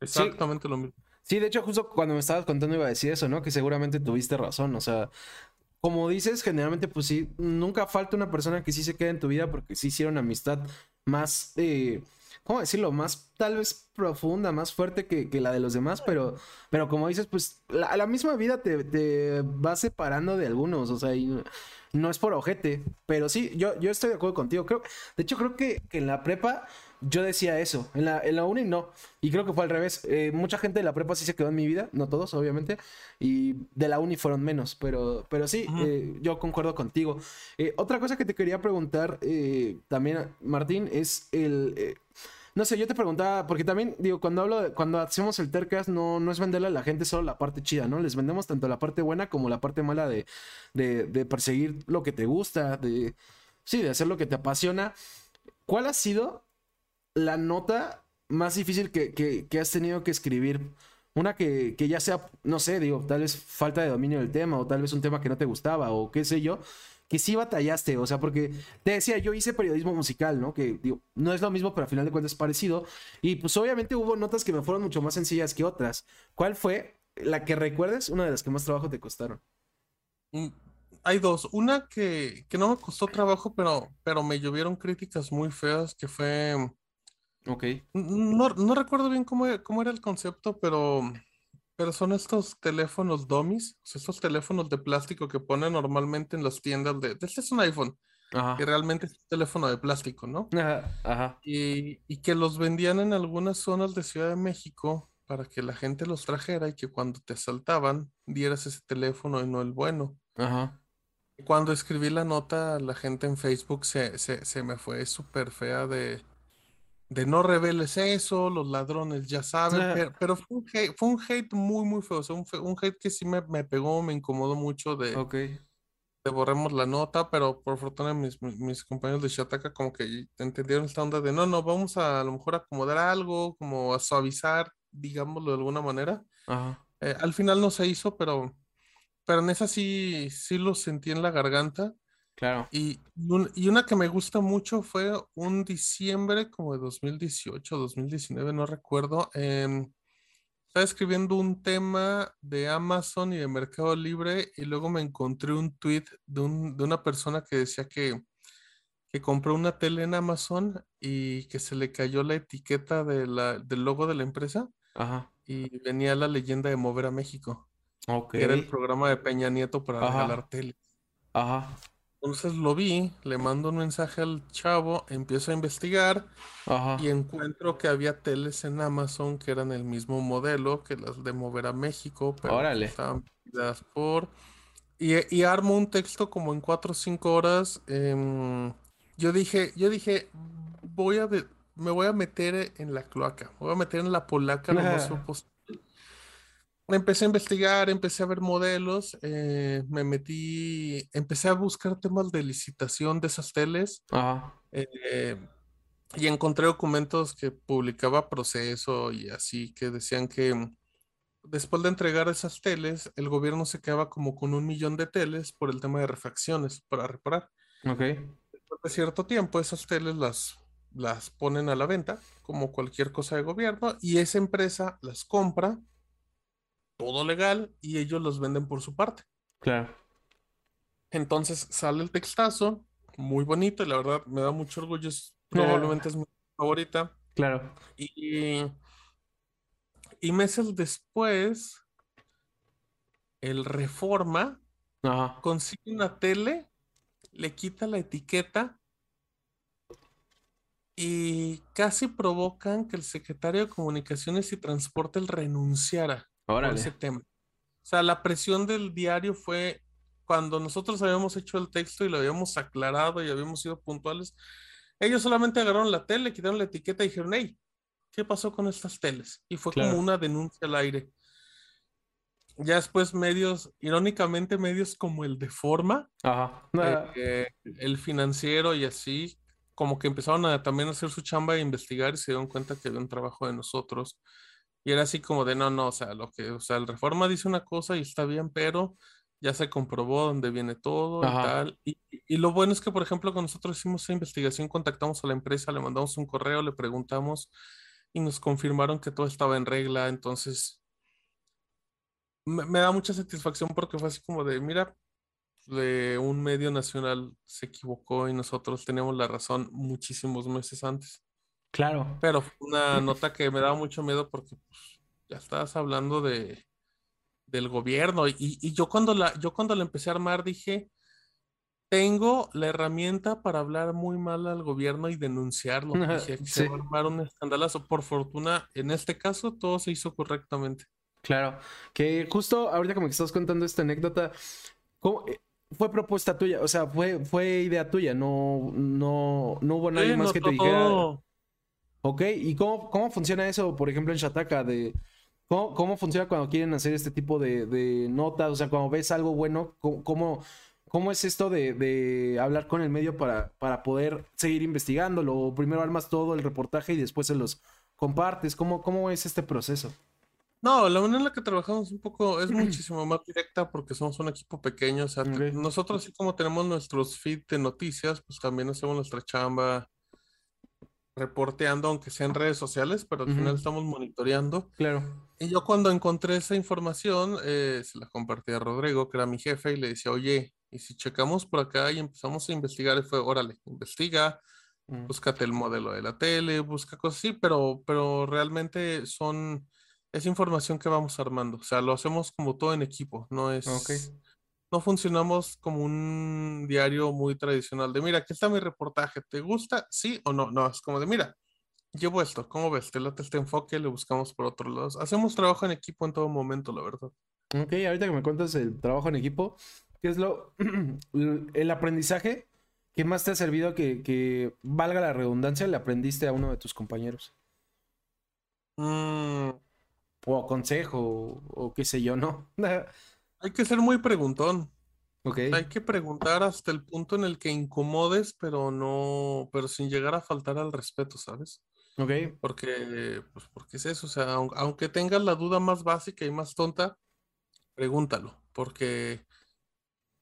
Exactamente lo mismo. Sí, de hecho, justo cuando me estabas contando iba a decir eso, ¿no? Que seguramente tuviste razón, o sea, como dices, generalmente, pues sí, nunca falta una persona que sí se quede en tu vida porque sí hicieron amistad más, eh, ¿cómo decirlo? Más tal vez profunda, más fuerte que, la de los demás, pero, pero como dices, pues la, la misma vida te, te, va separando de algunos, o sea, no es por ojete, pero sí, yo, yo estoy de acuerdo contigo. Creo, de hecho, creo que, que en la prepa yo decía eso. En la, en la uni no. Y creo que fue al revés. Eh, mucha gente de la prepa sí se quedó en mi vida, no todos, obviamente. Y de la uni fueron menos. Pero, pero sí, eh, yo concuerdo contigo. Eh, otra cosa que te quería preguntar también, Martín, es el. no sé, yo te preguntaba, porque también, digo, cuando hablo, cuando hacemos el Tercas, no, no es venderle a la gente solo la parte chida, ¿no? Les vendemos tanto la parte buena como la parte mala de, de, de perseguir lo que te gusta, de. Sí, de hacer lo que te apasiona. ¿Cuál ha sido la nota más difícil que, has tenido que escribir? Una que, ya sea, no sé, digo, tal vez falta de dominio del tema o tal vez un tema que no te gustaba o qué sé yo, que sí batallaste, o sea, porque te decía, yo hice periodismo musical, ¿no? Que digo, no es lo mismo, pero al final de cuentas es parecido. Y pues obviamente hubo notas que me fueron mucho más sencillas que otras. ¿Cuál fue la que recuerdes, una de las que más trabajo te costaron? Mm, hay dos. Una que, que no me costó trabajo, pero, pero me llovieron críticas muy feas, que fue Ok. No, no recuerdo bien cómo, cómo era el concepto, pero, pero son estos teléfonos dummies, estos teléfonos de plástico que ponen normalmente en las tiendas de... Este es un iPhone, que realmente es un teléfono de plástico, ¿no? Ajá, ajá. Y, y que los vendían en algunas zonas de Ciudad de México para que la gente los trajera y que cuando te asaltaban dieras ese teléfono y no el bueno. Ajá. Cuando escribí la nota, la gente en Facebook se, se, se me fue súper fea de de no reveles eso, los ladrones ya saben, pero, fue, un hate, muy, muy feo, o sea, un, hate que sí me, pegó, me incomodó mucho de, de borremos la nota, pero por fortuna mis, mis compañeros de Shataka como que entendieron esta onda de no, no, vamos a, a lo mejor acomodar algo, como a suavizar, digámoslo de alguna manera. Eh, al final no se hizo, pero, pero en esa sí, sí lo sentí en la garganta. Claro. Y, y una que me gusta mucho fue un diciembre como de 2018, 2019, no recuerdo. Em, estaba escribiendo un tema de Amazon y de Mercado Libre y luego me encontré un tweet de, un, de una persona que decía que, que compró una tele en Amazon y que se le cayó la etiqueta de la, del logo de la empresa Ajá. y venía la leyenda de Mover a México. Ok. que era el programa de Peña Nieto para Ajá. regalar tele. Ajá. Entonces lo vi, le mando un mensaje al chavo, empiezo a investigar Ajá. y encuentro que había teles en Amazon que eran el mismo modelo que las de Mover a México, pero Órale. estaban por... Y, y armo un texto como en cuatro o cinco horas. em, yo dije, yo dije, voy a de- me voy a meter en la cloaca, me voy a meter en la polaca lo más posible. Empecé a investigar, empecé a ver modelos, eh, me metí, empecé a buscar temas de licitación de esas teles Ajá. eh, y encontré documentos que publicaba Proceso y así que decían que después de entregar esas teles, el gobierno se quedaba como con un millón de teles por el tema de refacciones para reparar. Ok. Después de cierto tiempo, esas teles las, las ponen a la venta, como cualquier cosa de gobierno, y esa empresa las compra, todo legal, y ellos los venden por su parte. Claro. Entonces sale el textazo, muy bonito, y la verdad me da mucho orgullo, es- probablemente es mi favorita. Claro. Y, y meses después, el Reforma Ajá. consigue una tele, le quita la etiqueta y casi provocan que el secretario de Comunicaciones y Transporte renunciara por ese Órale. tema. O sea, la presión del diario fue cuando nosotros habíamos hecho el texto y lo habíamos aclarado y habíamos sido puntuales. Ellos solamente agarraron la tele, quitaron la etiqueta y dijeron, hey, ¿qué pasó con estas teles? Y fue Claro. como una denuncia al aire. Ya después medios, irónicamente medios como el de Forma, Ajá. eh, eh, el financiero y así, como que empezaron a también hacer su chamba e investigar y se dieron cuenta que había un trabajo de nosotros. Y era así como de, no, no, o sea, lo que, o sea, el Reforma dice una cosa y está bien, pero ya se comprobó dónde viene todo y tal. Y, y lo bueno es que, por ejemplo, cuando nosotros hicimos esa investigación, contactamos a la empresa, le mandamos un correo, le preguntamos y nos confirmaron que todo estaba en regla. Entonces, me, me da mucha satisfacción porque fue así como de, mira, de un medio nacional se equivocó y nosotros teníamos la razón muchísimos meses antes. Claro. Pero fue una nota que me daba mucho miedo porque pues, ya estabas hablando de, del gobierno. Y, y yo cuando la, yo cuando la empecé a armar dije, tengo la herramienta para hablar muy mal al gobierno y denunciarlo. Dije, "Aquí se Sí. va a armar un escandalazo. Por fortuna, en este caso, todo se hizo correctamente. Claro. Que justo ahorita como que estás contando esta anécdota, ¿cómo- eh, fue propuesta tuya, o sea, fue, fue idea tuya, no, no, no hubo nadie Sí, más no, que te dijera. todo- Ok, ¿y cómo, cómo funciona eso, por ejemplo, en Shataka? De, ¿cómo, cómo funciona cuando quieren hacer este tipo de, de notas? O sea, cuando ves algo bueno, ¿cómo, cómo, cómo es esto de, de hablar con el medio para, para poder seguir investigándolo? Primero armas todo el reportaje y después se los compartes. ¿Cómo, cómo es este proceso? No, la manera en la que trabajamos un poco es muchísimo más directa porque somos un equipo pequeño. O sea, nosotros, así como tenemos nuestros feed de noticias, pues también hacemos nuestra chamba reporteando, aunque sea en redes sociales, pero al final estamos monitoreando. Claro. Y yo cuando encontré esa información, eh, se la compartí a Rodrigo, que era mi jefe, y le decía, oye, y si checamos por acá y empezamos a investigar, y fue, órale, investiga, Mm. búscate el modelo de la tele, busca cosas así, pero, pero realmente son, es información que vamos armando, o sea, lo hacemos como todo en equipo, no es. No funcionamos como un diario muy tradicional de, mira, aquí está mi reportaje, ¿te gusta? ¿Sí o no? No, es como de, mira, llevo esto, ¿cómo ves? Te late este enfoque, le buscamos por otros lados. Hacemos trabajo en equipo en todo momento, la verdad. Ok, ahorita que me cuentas el trabajo en equipo, ¿qué es lo el aprendizaje que más te ha servido que, que valga la redundancia, le aprendiste a uno de tus compañeros? Mm, O consejo, o, o qué sé yo, ¿no? hay que ser muy preguntón. ok. Hay que preguntar hasta el punto en el que incomodes, pero no, pero sin llegar a faltar al respeto, ¿sabes? Ok. Porque, pues, porque es eso, o sea, aunque tengas la duda más básica y más tonta, pregúntalo, porque,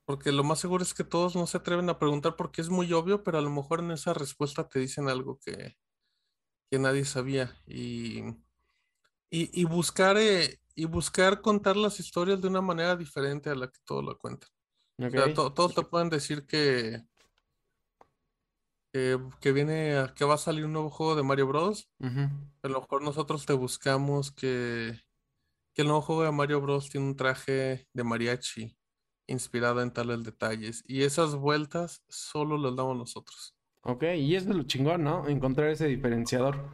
porque lo más seguro es que todos no se atreven a preguntar porque es muy obvio, pero a lo mejor en esa respuesta te dicen algo que, que nadie sabía. Y, y, buscar, eh, y buscar contar las historias de una manera diferente a la que todos lo cuentan. O sea, todos te pueden decir que, que, viene, que va a salir un nuevo juego de Mario Bros. A lo mejor nosotros te buscamos que, que el nuevo juego de Mario Bros. tiene un traje de mariachi inspirado en tales detalles. Y esas vueltas solo las damos nosotros. Ok, y es de lo chingón, ¿no? Encontrar ese diferenciador.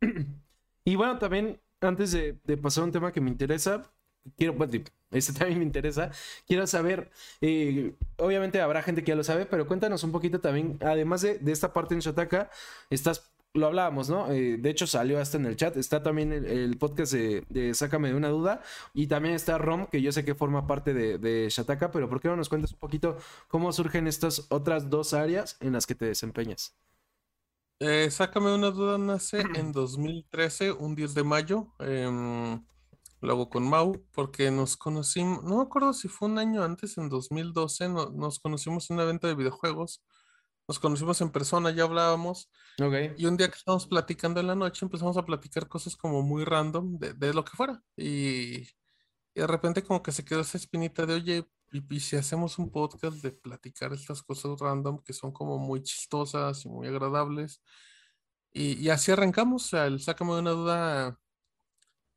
y bueno, también, antes de, pasar a un tema que me interesa, quiero, este también me interesa, quiero saber, eh, obviamente habrá gente que ya lo sabe, pero cuéntanos un poquito también, además de, de esta parte en Shataka, estás lo hablábamos, ¿no? Eh, de hecho, salió hasta en el chat. Está también el, podcast de, Sácame de una duda. Y también está Rom, que yo sé que forma parte de, de Shataka, pero ¿por qué no nos cuentas un poquito cómo surgen estas otras dos áreas en las que te desempeñas? Eh, Sácame de una duda nace en 2013, un 10 de mayo. Em, luego con Mau, porque nos conocimos, no me acuerdo si fue un año antes, en 2012, nos conocimos en un evento de videojuegos nos conocimos en persona, ya hablábamos. Y un día que estábamos platicando en la noche, empezamos a platicar cosas como muy random de, lo que fuera. Y, de repente como que se quedó esa espinita de, oye, y, si hacemos un podcast de platicar estas cosas random que son como muy chistosas y muy agradables. Y, así arrancamos, o sea, el Sácame de una duda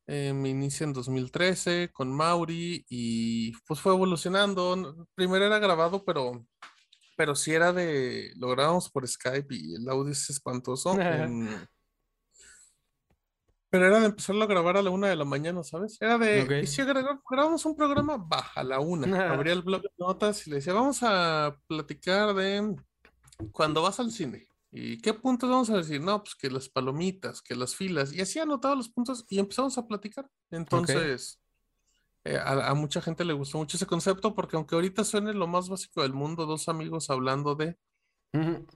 eh, me inicia en 2013 con Mauri y pues fue evolucionando. Primero era grabado, pero pero si era de, lo grabamos por Skype y el audio es espantoso. Pero era de empezarlo a grabar a la una de la mañana, ¿sabes? Era de, y si grabamos un programa, baja a la una. Abría el blog de notas y le decía, vamos a platicar de cuando vas al cine. ¿Y qué puntos vamos a decir? No, pues que las palomitas, que las filas. Y así anotaba los puntos y empezamos a platicar. Entonces, eh, a, mucha gente le gustó mucho ese concepto porque aunque ahorita suene lo más básico del mundo, dos amigos hablando de,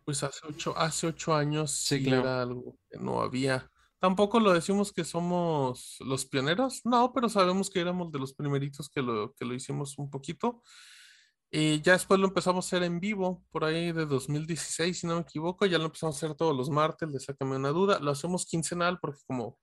pues hace ocho, hace ocho años sí, era algo que no había. Tampoco lo decimos que somos los pioneros, no, pero sabemos que éramos de los primeritos que lo, que lo hicimos un poquito. Y ya después lo empezamos a hacer en vivo, por ahí de 2016, si no me equivoco, ya lo empezamos a hacer todos los martes, de Sácame una duda. Lo hacemos quincenal porque como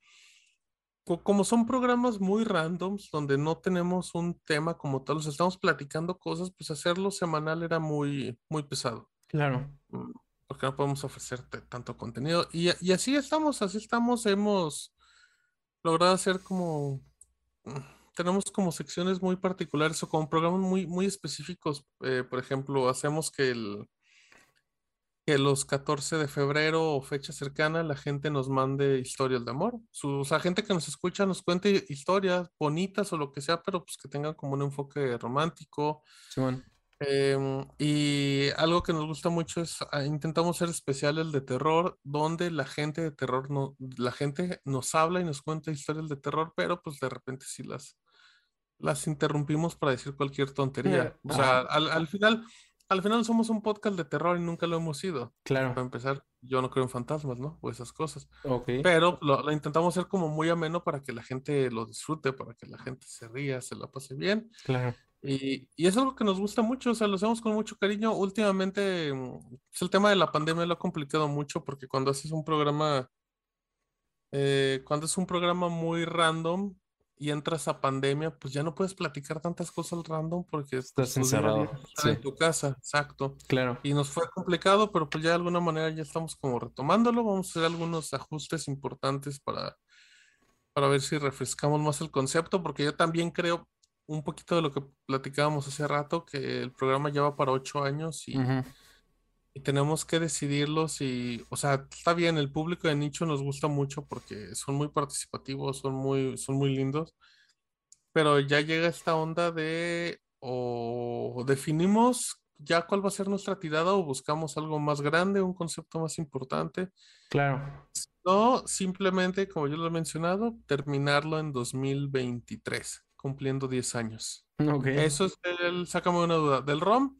como son programas muy randoms, donde no tenemos un tema como tal, o estamos platicando cosas, pues hacerlo semanal era muy, muy pesado. Claro. Mm, porque no podemos ofrecerte tanto contenido. Y, así estamos, así estamos, hemos logrado hacer como, mm, tenemos como secciones muy particulares o como programas muy, muy específicos. Eh, por ejemplo, hacemos que el, que los 14 de febrero o fecha cercana la gente nos mande historias de amor. O sea, gente que nos escucha nos cuente historias bonitas o lo que sea, pero pues que tengan como un enfoque romántico. Em, y algo que nos gusta mucho es ah, intentamos ser especiales de terror, donde la gente de terror no, la gente nos habla y nos cuenta historias de terror, pero pues de repente sí las, las interrumpimos para decir cualquier tontería. O sea, al, al final al final somos un podcast de terror y nunca lo hemos sido. Claro. Para empezar, yo no creo en fantasmas, ¿no? O esas cosas. Ok. Pero lo, intentamos hacer como muy ameno para que la gente lo disfrute, para que la gente se ría, se la pase bien. Claro. Y, y es algo que nos gusta mucho, o sea, lo hacemos con mucho cariño. Últimamente, pues el tema de la pandemia lo ha complicado mucho porque cuando haces un programa, eh, cuando es un programa muy random, y entras a pandemia, pues ya no puedes platicar tantas cosas random porque estás encerrado en tu casa, exacto. Claro. Y nos fue complicado, pero pues ya de alguna manera ya estamos como retomándolo. Vamos a hacer algunos ajustes importantes para, para ver si refrescamos más el concepto, porque yo también creo un poquito de lo que platicábamos hace rato, que el programa ya va para ocho años y y tenemos que decidirlos y, o sea, está bien, el público de nicho nos gusta mucho porque son muy participativos, son muy, son muy lindos, pero ya llega esta onda de o definimos ya cuál va a ser nuestra tirada o buscamos algo más grande, un concepto más importante. Claro. No, simplemente, como yo lo he mencionado, terminarlo en 2023, cumpliendo 10 años. Ok. Eso es el, sácame una duda, del ROM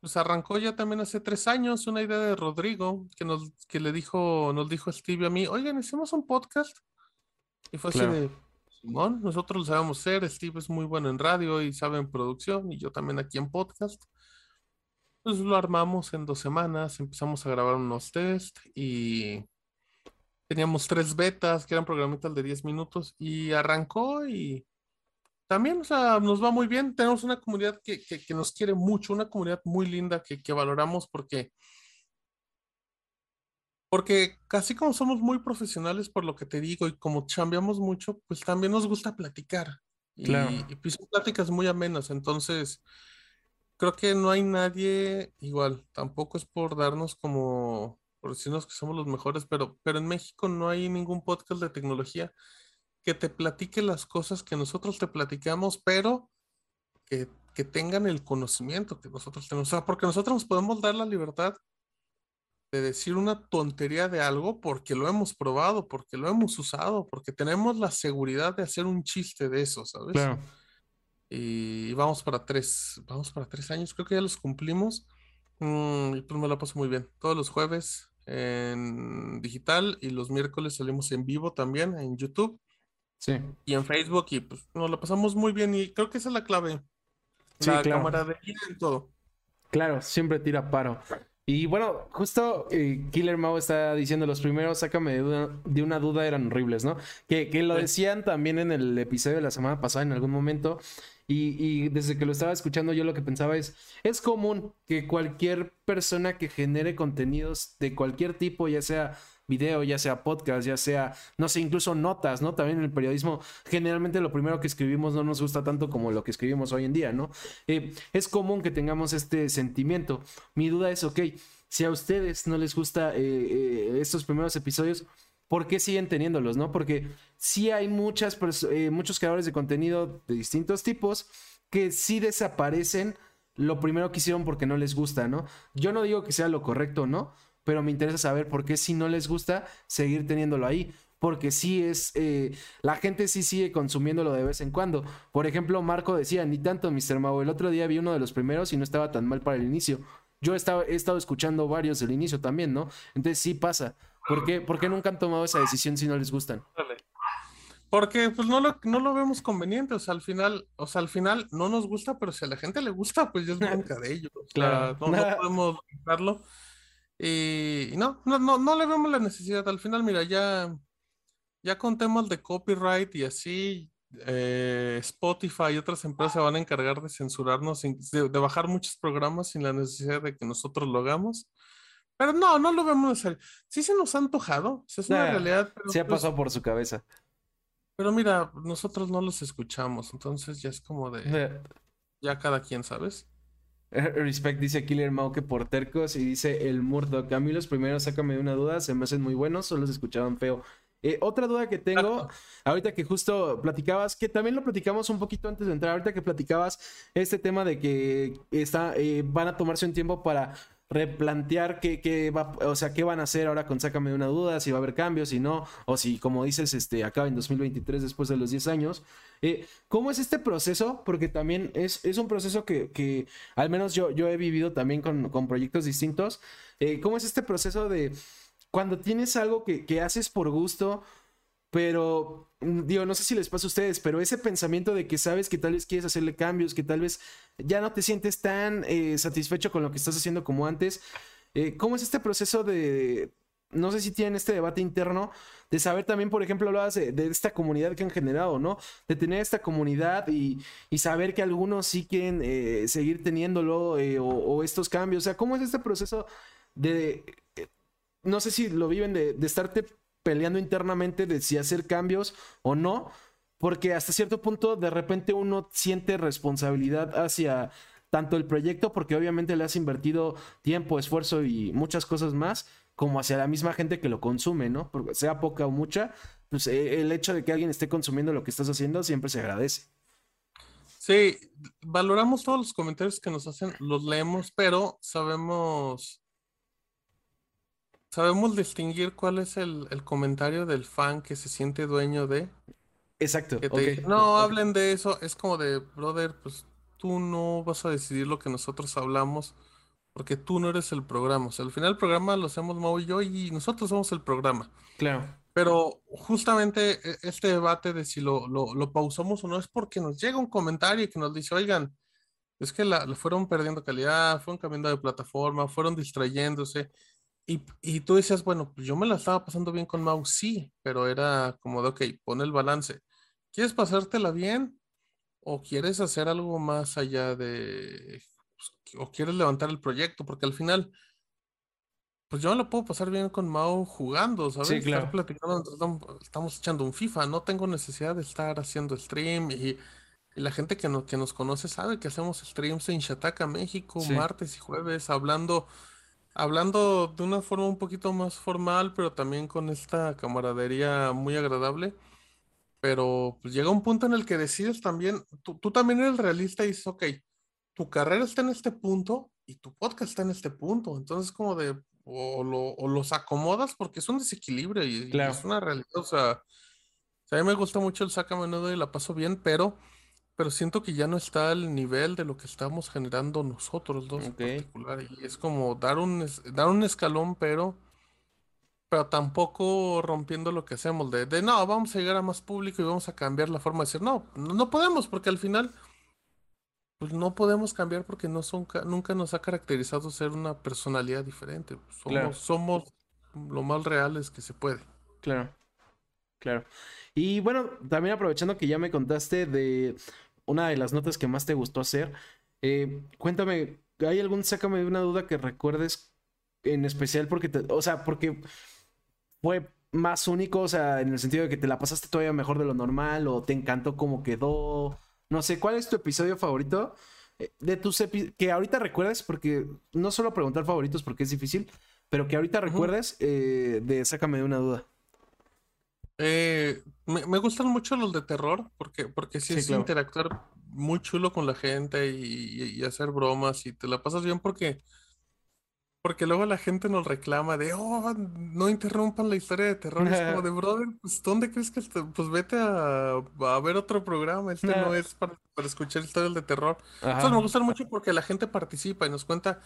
pues arrancó ya también hace tres años una idea de Rodrigo que nos que le dijo, nos dijo Steve a mí, oigan, hicimos un podcast. Y fue así de, Simón, nosotros lo sabemos hacer, Steve es muy bueno en radio y sabe en producción, y yo también aquí en podcast. Pues lo armamos en dos semanas, empezamos a grabar unos test y teníamos tres betas que eran programitas de 10 minutos y arrancó y también, o sea, nos va muy bien. Tenemos una comunidad que, nos quiere mucho, una comunidad muy linda que, valoramos porque, porque casi como somos muy profesionales por lo que te digo y como chambeamos mucho, pues también nos gusta platicar. Y, y pues son pláticas muy amenas. Entonces, creo que no hay nadie igual. Tampoco es por darnos como, por decirnos que somos los mejores, pero, pero en México no hay ningún podcast de tecnología que te platique las cosas que nosotros te platicamos, pero que, tengan el conocimiento que nosotros tenemos. O sea, porque nosotros nos podemos dar la libertad de decir una tontería de algo porque lo hemos probado, porque lo hemos usado, porque tenemos la seguridad de hacer un chiste de eso, ¿sabes? Claro. Y vamos para tres, vamos para tres años, creo que ya los cumplimos. Mm, y pues me la paso muy bien. Todos los jueves en digital y los miércoles salimos en vivo también en YouTube. Sí. Y en Facebook, y pues nos lo pasamos muy bien, y creo que esa es la clave. Sí, la claro. en todo. Claro, siempre tira paro. Y bueno, justo eh, Killer Mao está diciendo los primeros, sácame de una, duda, eran horribles, ¿no? Que, que lo decían también en el episodio de la semana pasada en algún momento. Y, y, desde que lo estaba escuchando, yo lo que pensaba es, es común que cualquier persona que genere contenidos de cualquier tipo, ya sea video, ya sea podcast, ya sea, no sé, incluso notas, ¿no? También en el periodismo, generalmente lo primero que escribimos no nos gusta tanto como lo que escribimos hoy en día, ¿no? Eh, es común que tengamos este sentimiento. Mi duda es, ok, si a ustedes no les gusta eh, eh, estos primeros episodios, ¿por qué siguen teniéndolos, no? Porque sí hay muchas muchos creadores de contenido de distintos tipos que sí desaparecen lo primero que hicieron porque no les gusta, ¿no? Yo no digo que sea lo correcto, ¿no? Pero me interesa saber por qué si no les gusta seguir teniéndolo ahí. Porque sí es, eh, la gente sí sigue consumiéndolo de vez en cuando. Por ejemplo, Marco decía, ni tanto, Mr. Mau. El otro día vi uno de los primeros y no estaba tan mal para el inicio. Yo he estado, he estado escuchando varios del inicio también, ¿no? Entonces sí pasa. ¿Por qué, ¿Por qué nunca han tomado esa decisión si no les gustan? Porque pues no lo, no lo vemos conveniente, o sea, al final, o sea, al final no nos gusta, pero si a la gente le gusta, pues ya es bronca de ellos. claro. no, no podemos dejarlo. Y, no, no, no, no le vemos la necesidad. Al final, mira, ya, ya con temas de copyright y así, eh, Spotify y otras empresas van a encargar de censurarnos, de, bajar muchos programas sin la necesidad de que nosotros lo hagamos. Pero no, no lo vemos necesario. Sí se nos ha antojado, es una realidad. se ha pues pasado por su cabeza. Pero mira, nosotros no los escuchamos, entonces ya es como de... Ya cada quien, ¿sabes? Respect dice Killer Mau que por tercos y dice el Murdoch. A mí los primeros, sácame de una duda, se me hacen muy buenos, solo se escuchaban feo. Eh, otra duda que tengo, ahorita que justo platicabas, que también lo platicamos un poquito antes de entrar, ahorita que platicabas este tema de que está, eh, van a tomarse un tiempo para replantear qué, va, o sea, qué van a hacer ahora con Sácame de una duda, si va a haber cambios, si no, o si, como dices, este, acaba en 2023 después de los 10 años. Eh, ¿Cómo es este proceso? Porque también es, es un proceso que, al menos yo, yo he vivido también con, proyectos distintos. Eh, ¿Cómo es este proceso de cuando tienes algo que, que haces por gusto? Pero, mm, digo, no sé si les pasa a ustedes, pero ese pensamiento de que sabes que tal vez quieres hacerle cambios, que tal vez ya no te sientes tan eh, satisfecho con lo que estás haciendo como antes. Eh, ¿Cómo es este proceso de, no sé si tienen este debate interno, de saber también, por ejemplo, hablabas de, de esta comunidad que han generado, ¿no? De tener esta comunidad y, saber que algunos sí quieren eh, seguir teniéndolo o, o, estos cambios. O sea, ¿cómo es este proceso de, no sé si lo viven de, de estarte peleando internamente de si hacer cambios o no, porque hasta cierto punto de repente uno siente responsabilidad hacia tanto el proyecto, porque obviamente le has invertido tiempo, esfuerzo y muchas cosas más, como hacia la misma gente que lo consume, ¿no? Porque sea poca o mucha, pues eh, el hecho de que alguien esté consumiendo lo que estás haciendo siempre se agradece. Sí, valoramos todos los comentarios que nos hacen, los leemos, pero sabemos ¿Sabemos distinguir cuál es el, comentario del fan que se siente dueño de? Exacto. no hablen de eso. Es como de, brother, pues tú no vas a decidir lo que nosotros hablamos porque tú no eres el programa. O sea, al final el programa lo hacemos Mau y yo y nosotros somos el programa. Claro. Pero justamente e, este debate de si lo, lo, pausamos o no es porque nos llega un comentario que nos dice, oigan, es que la, fueron perdiendo calidad, fueron cambiando de plataforma, fueron distrayéndose. Y, y, tú decías, bueno, pues yo me la estaba pasando bien con Mau, sí, pero era como de, ok, pon el balance. ¿Quieres pasártela bien? ¿O quieres hacer algo más allá de, pues, o quieres levantar el proyecto? Porque al final, pues yo me lo puedo pasar bien con Mao jugando, ¿sabes? Sí, claro. Estar platicando, estamos echando un FIFA, no tengo necesidad de estar haciendo stream y, la gente que, que nos conoce sabe que hacemos streams en Shataka, México, martes y jueves, hablando, hablando de una forma un poquito más formal, pero también con esta camaradería muy agradable. Pero pues llega un punto en el que decides también, tú, tú también eres realista y dices, ok, tu carrera está en este punto y tu podcast está en este punto. Entonces, como de, o, los acomodas porque es un desequilibrio y, es una realidad. O sea, a mí me gusta mucho el saca menudo y la paso bien, pero, pero siento que ya no está al nivel de lo que estamos generando nosotros dos en particular. Y es como dar un, dar un escalón, pero, pero tampoco rompiendo lo que hacemos. De, de no, vamos a llegar a más público y vamos a cambiar la forma de decir, no, no podemos porque al final pues no podemos cambiar porque no son, nunca nos ha caracterizado ser una personalidad diferente. Somos, somos lo más reales que se puede. Claro, claro. Y bueno, también aprovechando que ya me contaste de una de las notas que más te gustó hacer, eh, cuéntame, ¿hay algún, sácame de una duda que recuerdes en especial porque, te, o sea, porque fue más único, o sea, en el sentido de que te la pasaste todavía mejor de lo normal o te encantó cómo quedó? No sé, ¿cuál es tu episodio favorito? Eh, de tus que ahorita recuerdes, porque no solo preguntar favoritos porque es difícil, pero que ahorita recuerdes eh, de Sácame de una duda. Eh, me, gustan mucho los de terror, porque, porque sí, es interactuar muy chulo con la gente y, hacer bromas y te la pasas bien porque porque luego la gente nos reclama de, oh, no interrumpan la historia de terror. Es como de, brother, pues, ¿dónde crees que está? Pues vete a, a, ver otro programa. Este no es para, para escuchar historias de terror. Entonces me gustan mucho porque la gente participa y nos cuenta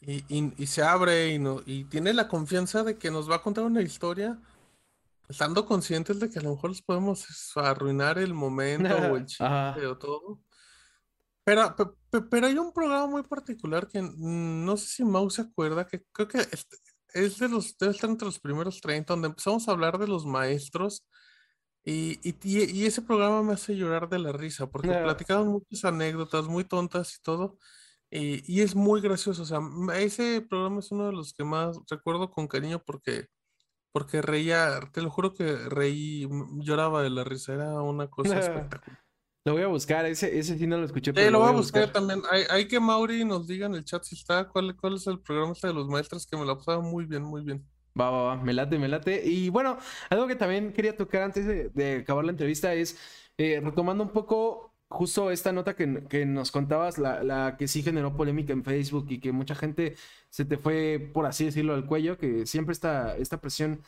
y, y, se abre y, no, y tiene la confianza de que nos va a contar una historia estando conscientes de que a lo mejor les podemos arruinar el momento o el chiste o todo. Pero, pero, hay un programa muy particular que no sé si Mau se acuerda, que creo que es, de los, debe estar entre los primeros 30, donde empezamos a hablar de los maestros. Y, y, ese programa me hace llorar de la risa, porque platicaban muchas anécdotas muy tontas y todo. Y, y, es muy gracioso. O sea, ese programa es uno de los que más recuerdo con cariño porque, porque reía, te lo juro que reí, lloraba de la risa. Era una cosa espectacular. Lo voy a buscar, ese, ese sí no lo escuché. Sí, lo voy a buscar, también. Hay, que Mauri nos diga en el chat si está, cuál, cuál es el programa este de los maestros, que me lo pasaba muy bien, muy bien. Va, va, va, me late, me late. Y bueno, algo que también quería tocar antes de, acabar la entrevista es, eh, retomando un poco justo esta nota que, que nos contabas, la, la, que sí generó polémica en Facebook y que mucha gente se te fue, por así decirlo, al cuello, que siempre está esta presión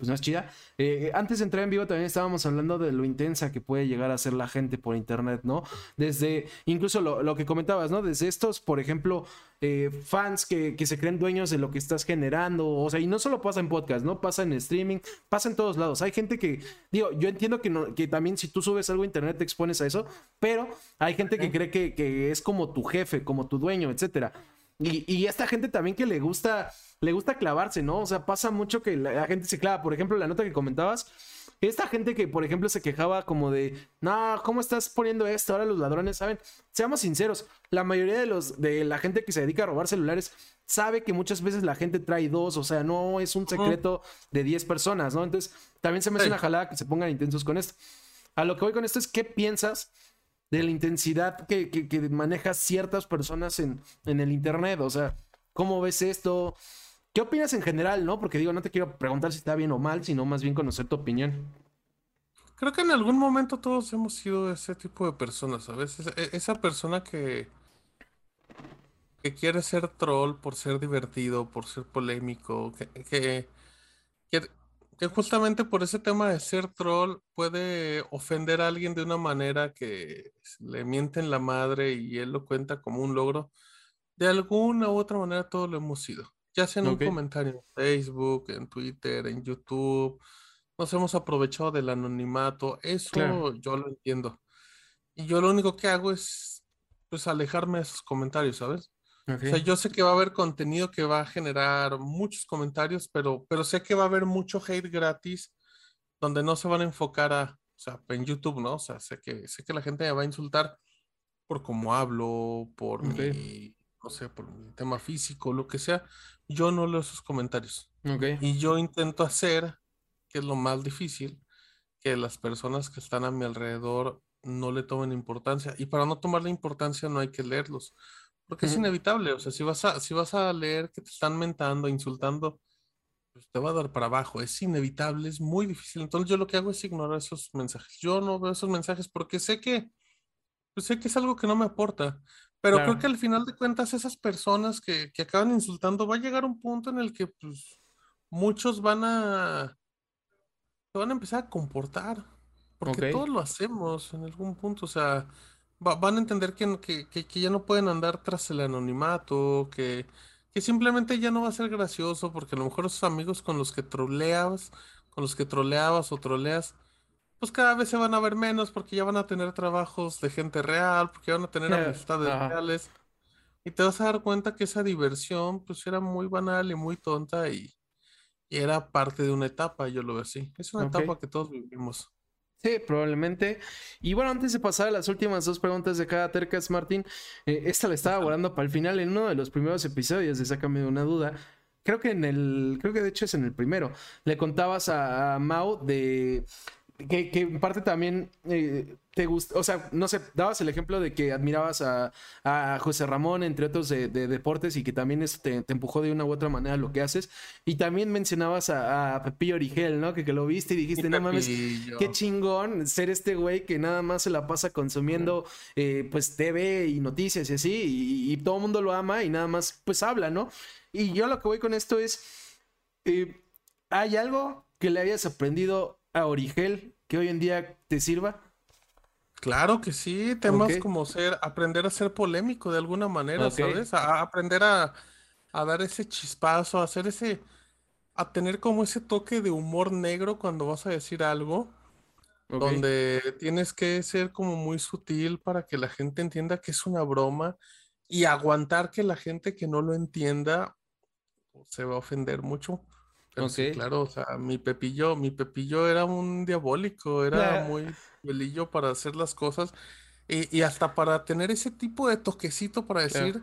pues no es chida. Eh, antes de entrar en vivo también estábamos hablando de lo intensa que puede llegar a ser la gente por internet, ¿no? Desde, incluso lo, que comentabas, ¿no? Desde estos, por ejemplo, eh, fans que, se creen dueños de lo que estás generando, o sea, y no solo pasa en podcast, ¿no? Pasa en streaming, pasa en todos lados. Hay gente que, digo, yo entiendo que, no, que también si tú subes algo a internet te expones a eso, pero hay gente que cree que, que es como tu jefe, como tu dueño, etcétera. Y, y esta gente también que le gusta le gusta clavarse, ¿no? O sea, pasa mucho que la, gente se clava. Por ejemplo, la nota que comentabas, esta gente que, por ejemplo, se quejaba como de, no, ¿cómo estás poniendo esto? Ahora los ladrones saben. Seamos sinceros, la mayoría de los de la gente que se dedica a robar celulares sabe que muchas veces la gente trae dos, o sea, no es un secreto de 10 personas, ¿no? Entonces, también se me hace una jalada que se pongan intensos con esto. A lo que voy con esto es, ¿qué piensas de la intensidad que, que, manejan ciertas personas en, en el Internet? O sea, ¿cómo ves esto? ¿Qué opinas en general, no? Porque digo, no te quiero preguntar si está bien o mal, sino más bien conocer tu opinión. Creo que en algún momento todos hemos sido ese tipo de personas, ¿sabes? E, esa persona que, que quiere ser troll por ser divertido, por ser polémico, que, que, que, justamente por ese tema de ser troll puede ofender a alguien de una manera que le mienten la madre y él lo cuenta como un logro. de alguna u otra manera todo lo hemos sido. Ya sea en un comentario en Facebook, en Twitter, en YouTube. Nos hemos aprovechado del anonimato. Eso yo lo entiendo. Y yo lo único que hago es pues alejarme de esos comentarios, ¿sabes? O sea, yo sé que va a haber contenido que va a generar muchos comentarios, pero, pero sé que va a haber mucho hate gratis donde no se van a enfocar a, o sea, en YouTube, ¿no? O sea, sé que, sé que la gente me va a insultar por cómo hablo, por mi, no sé, por mi tema físico, lo que sea. Yo no leo esos comentarios. Y yo intento hacer, que es lo más difícil, que las personas que están a mi alrededor no le tomen importancia. Y para no tomarle importancia no hay que leerlos. Porque es inevitable. O sea, si vas a, si vas a leer que te están mentando, insultando, pues te va a dar para abajo. Es inevitable, es muy difícil. Entonces yo lo que hago es ignorar esos mensajes. Yo no veo esos mensajes porque sé que, pues sé que es algo que no me aporta. Pero creo que al final de cuentas esas personas que, que acaban insultando va a llegar un punto en el que pues muchos van a, se van a empezar a comportar. Porque todos lo hacemos en algún punto. O sea, van a entender que, que, que, ya no pueden andar tras el anonimato, que, que simplemente ya no va a ser gracioso, porque a lo mejor esos amigos con los que troleabas, con los que troleabas o troleas, pues cada vez se van a ver menos porque ya van a tener trabajos de gente real, porque van a tener amistades reales. Y te vas a dar cuenta que esa diversión pues era muy banal y muy tonta y, era parte de una etapa, yo lo veo así. Es una etapa que todos vivimos. Sí, probablemente. Y bueno, antes de pasar a las últimas dos preguntas de cada Tercas, Martín, eh, esta la estaba guardando para el final en uno de los primeros episodios de Sácame de una duda. Creo que en el, creo que de hecho es en el primero. Le contabas a, a Mau de que, que, en parte también eh, te gusta, o sea, no sé, dabas el ejemplo de que admirabas a, a José Ramón, entre otros de, deportes, y que también eso te, empujó de una u otra manera lo que haces. Y también mencionabas a, a Pepillo Origel, ¿no? Que, que lo viste y dijiste, no mames, qué chingón ser este güey que nada más se la pasa consumiendo, eh, pues, TV y noticias y así, y, todo el mundo lo ama y nada más, pues, habla, ¿no? Y yo lo que voy con esto es, eh, ¿hay algo que le hayas aprendido a Origel que hoy en día te sirva? Claro que sí, temas como ser, aprender a ser polémico de alguna manera, ¿sabes? A, aprender a, dar ese chispazo, a hacer ese, a tener como ese toque de humor negro cuando vas a decir algo, donde tienes que ser como muy sutil para que la gente entienda que es una broma y aguantar que la gente que no lo entienda pues, se va a ofender mucho claro, o sea, mi Pepillo, mi Pepillo era un diabólico, era muy pelillo para hacer las cosas y, hasta para tener ese tipo de toquecito para decir,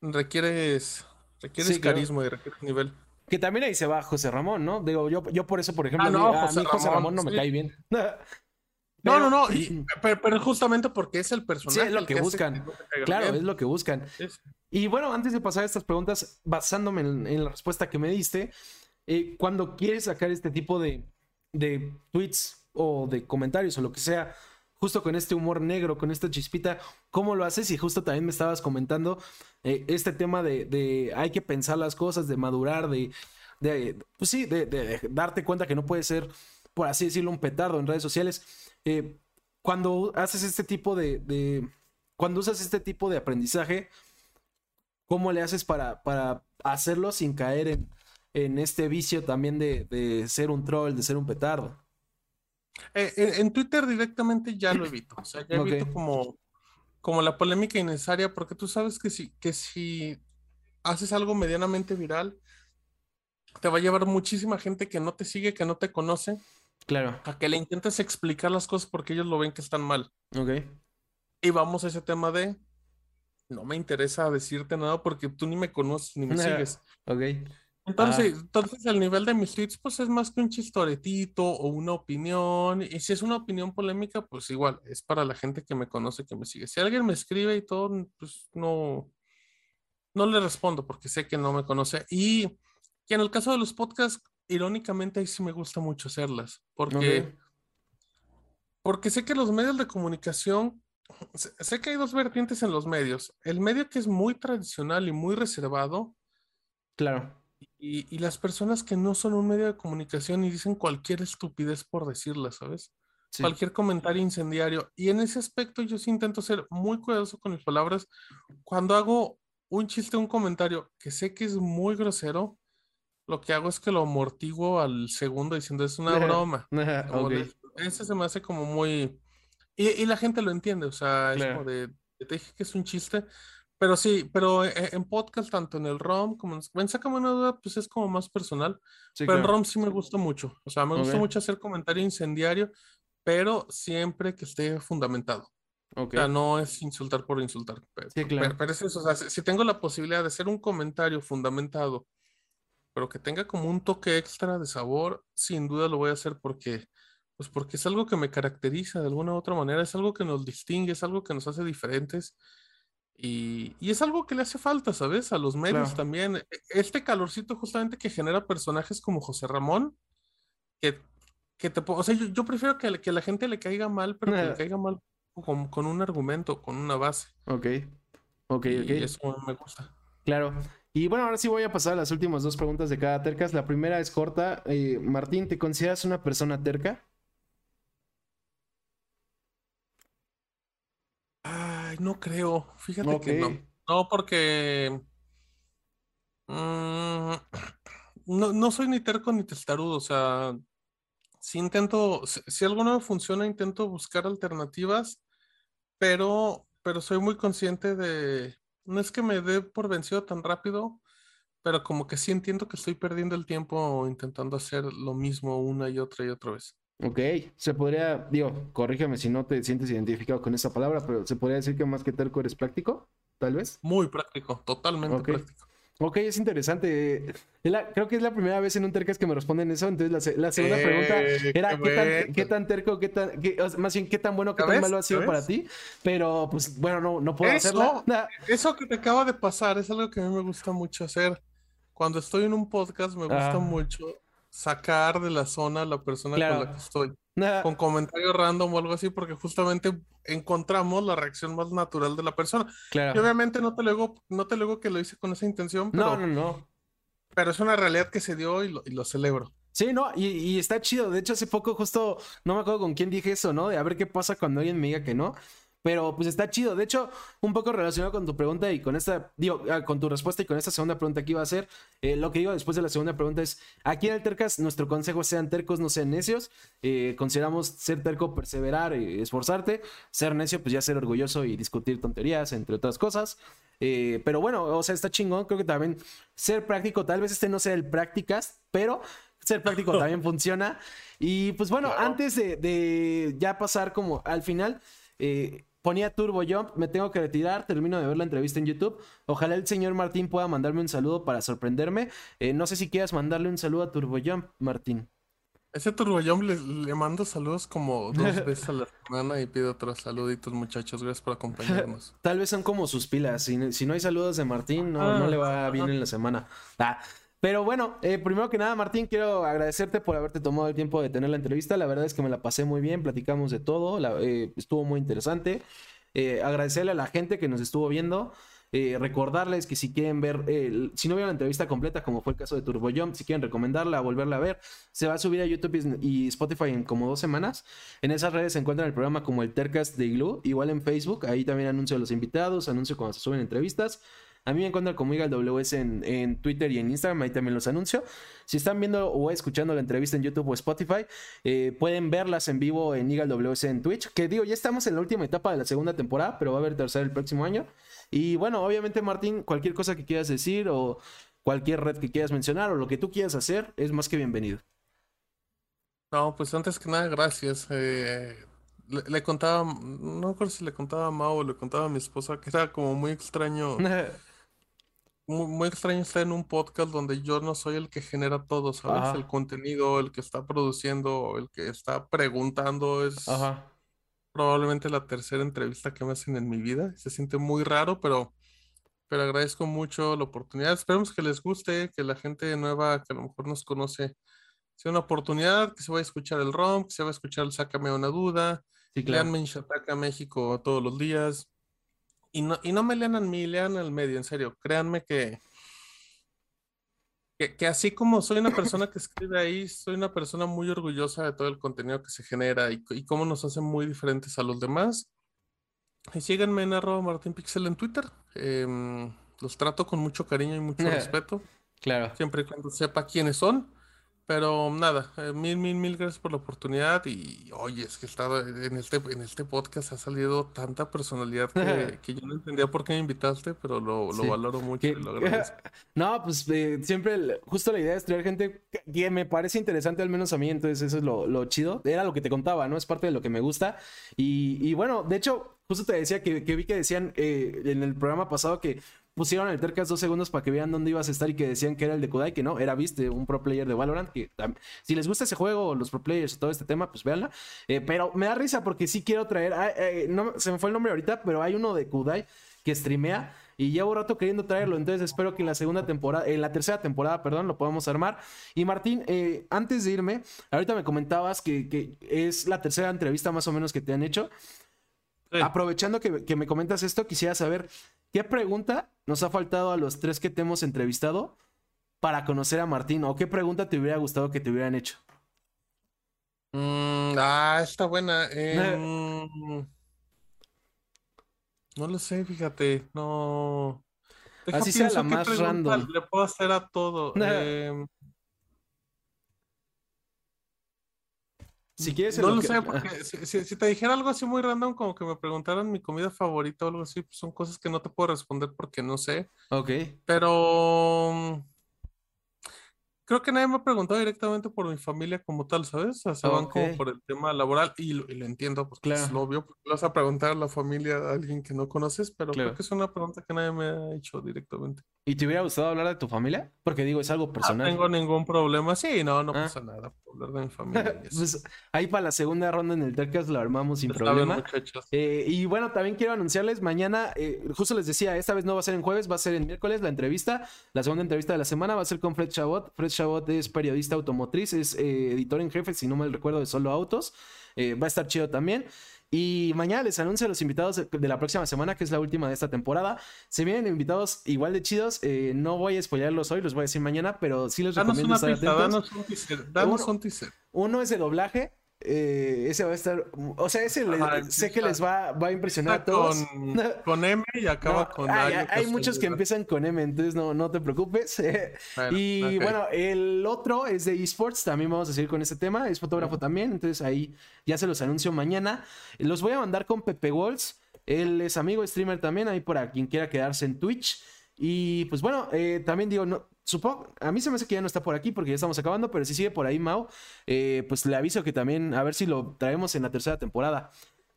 requieres, requieres carisma y requieres nivel. Que también ahí se va José Ramón, ¿no? Digo, yo, yo por eso, por ejemplo, ah, no, a, mí José Ramón, no me cae bien. No, no, no, pero, justamente porque es el personaje. Sí, es lo que, buscan. claro, es lo que buscan. Y bueno, antes de pasar a estas preguntas, basándome en, la respuesta que me diste, eh, cuando quieres sacar este tipo de, tweets o de comentarios o lo que sea, justo con este humor negro, con esta chispita, ¿cómo lo haces? Y justo también me estabas comentando eh, este tema de, hay que pensar las cosas, de madurar, de, pues sí, de, darte cuenta que no puede ser, por así decirlo, un petardo en redes sociales. Eh, cuando haces este tipo de, cuando usas este tipo de aprendizaje, ¿cómo le haces para, para hacerlo sin caer en en este vicio también de, ser un troll, de ser un petardo. Eh, en, Twitter directamente ya lo evito. O sea, ya evito como, como la polémica innecesaria, porque tú sabes que si, que si haces algo medianamente viral, te va a llevar muchísima gente que no te sigue, que no te conoce. Claro. A que le intentes explicar las cosas porque ellos lo ven que están mal. Ok. Y vamos a ese tema de no me interesa decirte nada porque tú ni me conoces ni me sigues. Ok. Entonces, entonces el nivel de mis tweets pues es más que un chistoretito o una opinión. Y si es una opinión polémica, pues igual, es para la gente que me conoce, que me sigue. Si alguien me escribe y todo, pues no, no le respondo porque sé que no me conoce. Y, en el caso de los podcasts, irónicamente ahí sí me gusta mucho hacerlas. Porque, porque sé que los medios de comunicación, sé que hay dos vertientes en los medios. El medio que es muy tradicional y muy reservado. Claro y, las personas que no son un medio de comunicación y dicen cualquier estupidez por decirla, ¿sabes? Cualquier comentario incendiario. Y en ese aspecto yo sí intento ser muy cuidadoso con mis palabras cuando hago un chiste, un comentario que sé que es muy grosero, lo que hago es que lo amortiguo al segundo diciendo es una broma. Ese se me hace como muy... Y, la gente lo entiende, o sea, es como de, te dije que es un chiste, pero sí, pero e, e, en, podcast, tanto en el ROM como en... Ven, sácame una duda, pues es como más personal, pero en ROM sí me gusta mucho, o sea, me gusta mucho hacer comentario incendiario, pero siempre que esté fundamentado. O sea, no es insultar por insultar. Pero, sí, claro. pero, es eso, o sea, si, tengo la posibilidad de hacer un comentario fundamentado, pero que tenga como un toque extra de sabor, sin duda lo voy a hacer porque, pues porque es algo que me caracteriza de alguna u otra manera, es algo que nos distingue, es algo que nos hace diferentes. Y, y es algo que le hace falta, ¿sabes? A los medios también. E, este calorcito justamente que genera personajes como José Ramón, que, que te... O sea, yo, prefiero que, que la gente le caiga mal, pero que le caiga mal con, un argumento, con una base. Ok, ok, y Eso me gusta. Claro. Y bueno, ahora sí voy a pasar a las últimas dos preguntas de cada tercas. La primera es corta. Eh, Martín, ¿te consideras una persona terca? Ay, no creo. Fíjate que no. No, porque. Mm, no, no soy ni terco ni testarudo. O sea, si intento, si, algo no me funciona, intento buscar alternativas, pero, pero soy muy consciente de, no es que me dé por vencido tan rápido, pero como que sí entiendo que estoy perdiendo el tiempo intentando hacer lo mismo una y otra y otra vez. Ok, se podría, digo, corrígeme si no te sientes identificado con esa palabra, pero se podría decir que más que terco eres práctico, tal vez. Muy práctico, totalmente práctico. Ok, es interesante. creo que es la primera vez en un tercas que me responden eso. Entonces, la, segunda pregunta era qué, tan, terco, qué tan, más bien qué tan bueno, qué tan malo ha sido para ti. Pero, pues, bueno, no, no puedo hacerlo. Eso que te acaba de pasar es algo que a mí me gusta mucho hacer. Cuando estoy en un podcast, me gusta mucho sacar de la zona a la persona con la que estoy. Con comentarios random o algo así, porque justamente encontramos la reacción más natural de la persona. Claro. Y obviamente no te no te luego que lo hice con esa intención, pero. No, no, no. Pero es una realidad que se dio y lo, y lo celebro. Sí, no, y, y, está chido. De hecho, hace poco justo, no me acuerdo con quién dije eso, ¿no? De a ver qué pasa cuando alguien me diga que no. Pero pues está chido. De hecho, un poco relacionado con tu pregunta y con esta, digo, ah, con tu respuesta y con esta segunda pregunta que iba a hacer, eh, lo que digo después de la segunda pregunta es, aquí en el Tercas, nuestro consejo sean tercos, no sean necios. Eh, consideramos ser terco, perseverar, eh, esforzarte. Ser necio, pues ya ser orgulloso y discutir tonterías, entre otras cosas. pero bueno, o sea, está chingón. Creo que también ser práctico, tal vez este no sea el prácticas, pero ser práctico también funciona. Y pues bueno, antes de, de, ya pasar como al final, eh, ponía Turbo Jump, me tengo que retirar, termino de ver la entrevista en YouTube. Ojalá el señor Martín pueda mandarme un saludo para sorprenderme. Eh, no sé si quieras mandarle un saludo a Turbo Jump, Martín. Ese Turbo Jump le, mando saludos como dos veces a la semana y pido otros saluditos, muchachos. Gracias por acompañarnos. Tal vez son como sus pilas. Si, no hay saludos de Martín, no, no le va bien en la semana. Ah, pero bueno, eh, primero que nada, Martín, quiero agradecerte por haberte tomado el tiempo de tener la entrevista. La verdad es que me la pasé muy bien, platicamos de todo, eh, estuvo muy interesante. Eh, agradecerle a la gente que nos estuvo viendo. recordarles que si quieren ver, si no vieron la entrevista completa, como fue el caso de Turbo Jump, si quieren recomendarla, volverla a ver, se va a subir a YouTube y Spotify en como dos semanas. En esas redes se encuentra el programa como el Tercast de Igloo, igual en Facebook, ahí también anuncio a los invitados, anuncio cuando se suben entrevistas. A mí me encuentran como el WS en, en, Twitter y en Instagram, ahí también los anuncio. Si están viendo o escuchando la entrevista en YouTube o Spotify, eh, pueden verlas en vivo en WS en Twitch. Que digo, ya estamos en la última etapa de la segunda temporada, pero va a haber tercera el próximo año. Y bueno, obviamente, Martín, cualquier cosa que quieras decir o cualquier red que quieras mencionar o lo que tú quieras hacer, es más que bienvenido. No, pues antes que nada, gracias. Eh, le, contaba, no recuerdo si le contaba a Mao o le contaba a mi esposa que era como muy extraño muy, extraño estar en un podcast donde yo no soy el que genera todo, ¿sabes? El contenido, el que está produciendo, el que está preguntando, es probablemente la tercera entrevista que me hacen en mi vida. Se siente muy raro, pero, pero agradezco mucho la oportunidad. Esperemos que les guste, que la gente nueva que a lo mejor nos conoce sea una oportunidad, que se vaya a escuchar el ROM, que se vaya a escuchar el Sácame una duda. Sí, claro. Leanme en México todos los días. Y no, y no me lean a mí, lean al medio, en serio. Créanme que, que, así como soy una persona que escribe ahí, soy una persona muy orgullosa de todo el contenido que se genera y, y cómo nos hace muy diferentes a los demás. Y síganme en arroba Martín Pixel en Twitter. Em, los trato con mucho cariño y mucho respeto. Claro. Siempre y cuando sepa quiénes son. Pero nada, eh, mil, mil, mil gracias por la oportunidad. Y oye, es que estaba en este, en este podcast ha salido tanta personalidad que, yo no entendía por qué me invitaste, pero lo, valoro mucho y lo agradezco. No, pues eh, siempre, justo la idea es traer gente que, me parece interesante, al menos a mí, entonces eso es lo, chido. Era lo que te contaba, ¿no? Es parte de lo que me gusta. Y, bueno, de hecho, justo te decía que, vi que decían eh, en el programa pasado que pusieron el Tercas dos segundos para que vean dónde ibas a estar y que decían que era el de Kudai, que no, era, viste, un pro player de Valorant, que si les gusta ese juego, los pro players y todo este tema, pues véanla. Eh, pero me da risa porque sí quiero traer, ah, eh, no, se me fue el nombre ahorita, pero hay uno de Kudai que streamea y llevo rato queriendo traerlo, entonces espero que en la segunda temporada, en la tercera temporada, perdón, lo podamos armar. Y Martín, eh, antes de irme, ahorita me comentabas que, que es la tercera entrevista más o menos que te han hecho. Aprovechando que, me comentas esto, quisiera saber qué pregunta nos ha faltado a los tres que te hemos entrevistado para conocer a Martín o qué pregunta te hubiera gustado que te hubieran hecho. Mm, ah, está buena. Em, no lo sé, fíjate, no. Así sea la más random. Le puedo hacer a todo. Si quieres. No lo, sé, porque si, te dijera algo así muy random, como que me preguntaran mi comida favorita o algo así, pues son cosas que no te puedo responder porque no sé. Ok. Pero creo que nadie me ha preguntado directamente por mi familia como tal, ¿sabes? O sea, se van como por el tema laboral y lo, entiendo, pues claro. es lo obvio, porque vas a preguntar a la familia a alguien que no conoces, pero creo que es una pregunta que nadie me ha hecho directamente. ¿Y te hubiera gustado hablar de tu familia? Porque digo, es algo personal. No tengo ningún problema. Sí, no, no ah. pasa nada hablar de mi familia. pues ahí para la segunda ronda en el Tercas lo armamos sin problema. Eh, y bueno, también quiero anunciarles, mañana, eh, justo les decía, esta vez no va a ser en jueves, va a ser en miércoles la entrevista. La segunda entrevista de la semana va a ser con Fred Chabot. Fred Chabot es periodista automotriz, es eh, editor en jefe, si no me recuerdo, de Solo Autos. va a estar chido también. Y mañana les anuncio a los invitados de la próxima semana, que es la última de esta temporada. Se vienen invitados igual de chidos. Eh, no voy a spoilerlos hoy, los voy a decir mañana, pero sí les recomiendo estar atentos. Danos un teaser, danos un teaser. Uno es de doblaje, eh, ese va a estar. O sea, ese sé que les va, va a impresionar a todos. Con, M y acaba con hay, hay muchos que empiezan con M, entonces no, no te preocupes. y bueno, el otro es de esports. También vamos a seguir con este tema. Es fotógrafo también. Entonces ahí ya se los anuncio mañana. Los voy a mandar con Pepe Walls. Él es amigo streamer también. Ahí para quien quiera quedarse en Twitch. Y pues bueno, eh, también digo, no, a mí se me hace que ya no está por aquí porque ya estamos acabando, pero si sigue por ahí Mao, eh, pues le aviso que también a ver si lo traemos en la tercera temporada.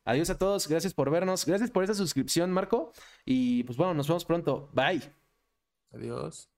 Adiós a todos, gracias por vernos, gracias por esa suscripción, Marco. Y pues bueno, nos vemos pronto. Bye. Adiós.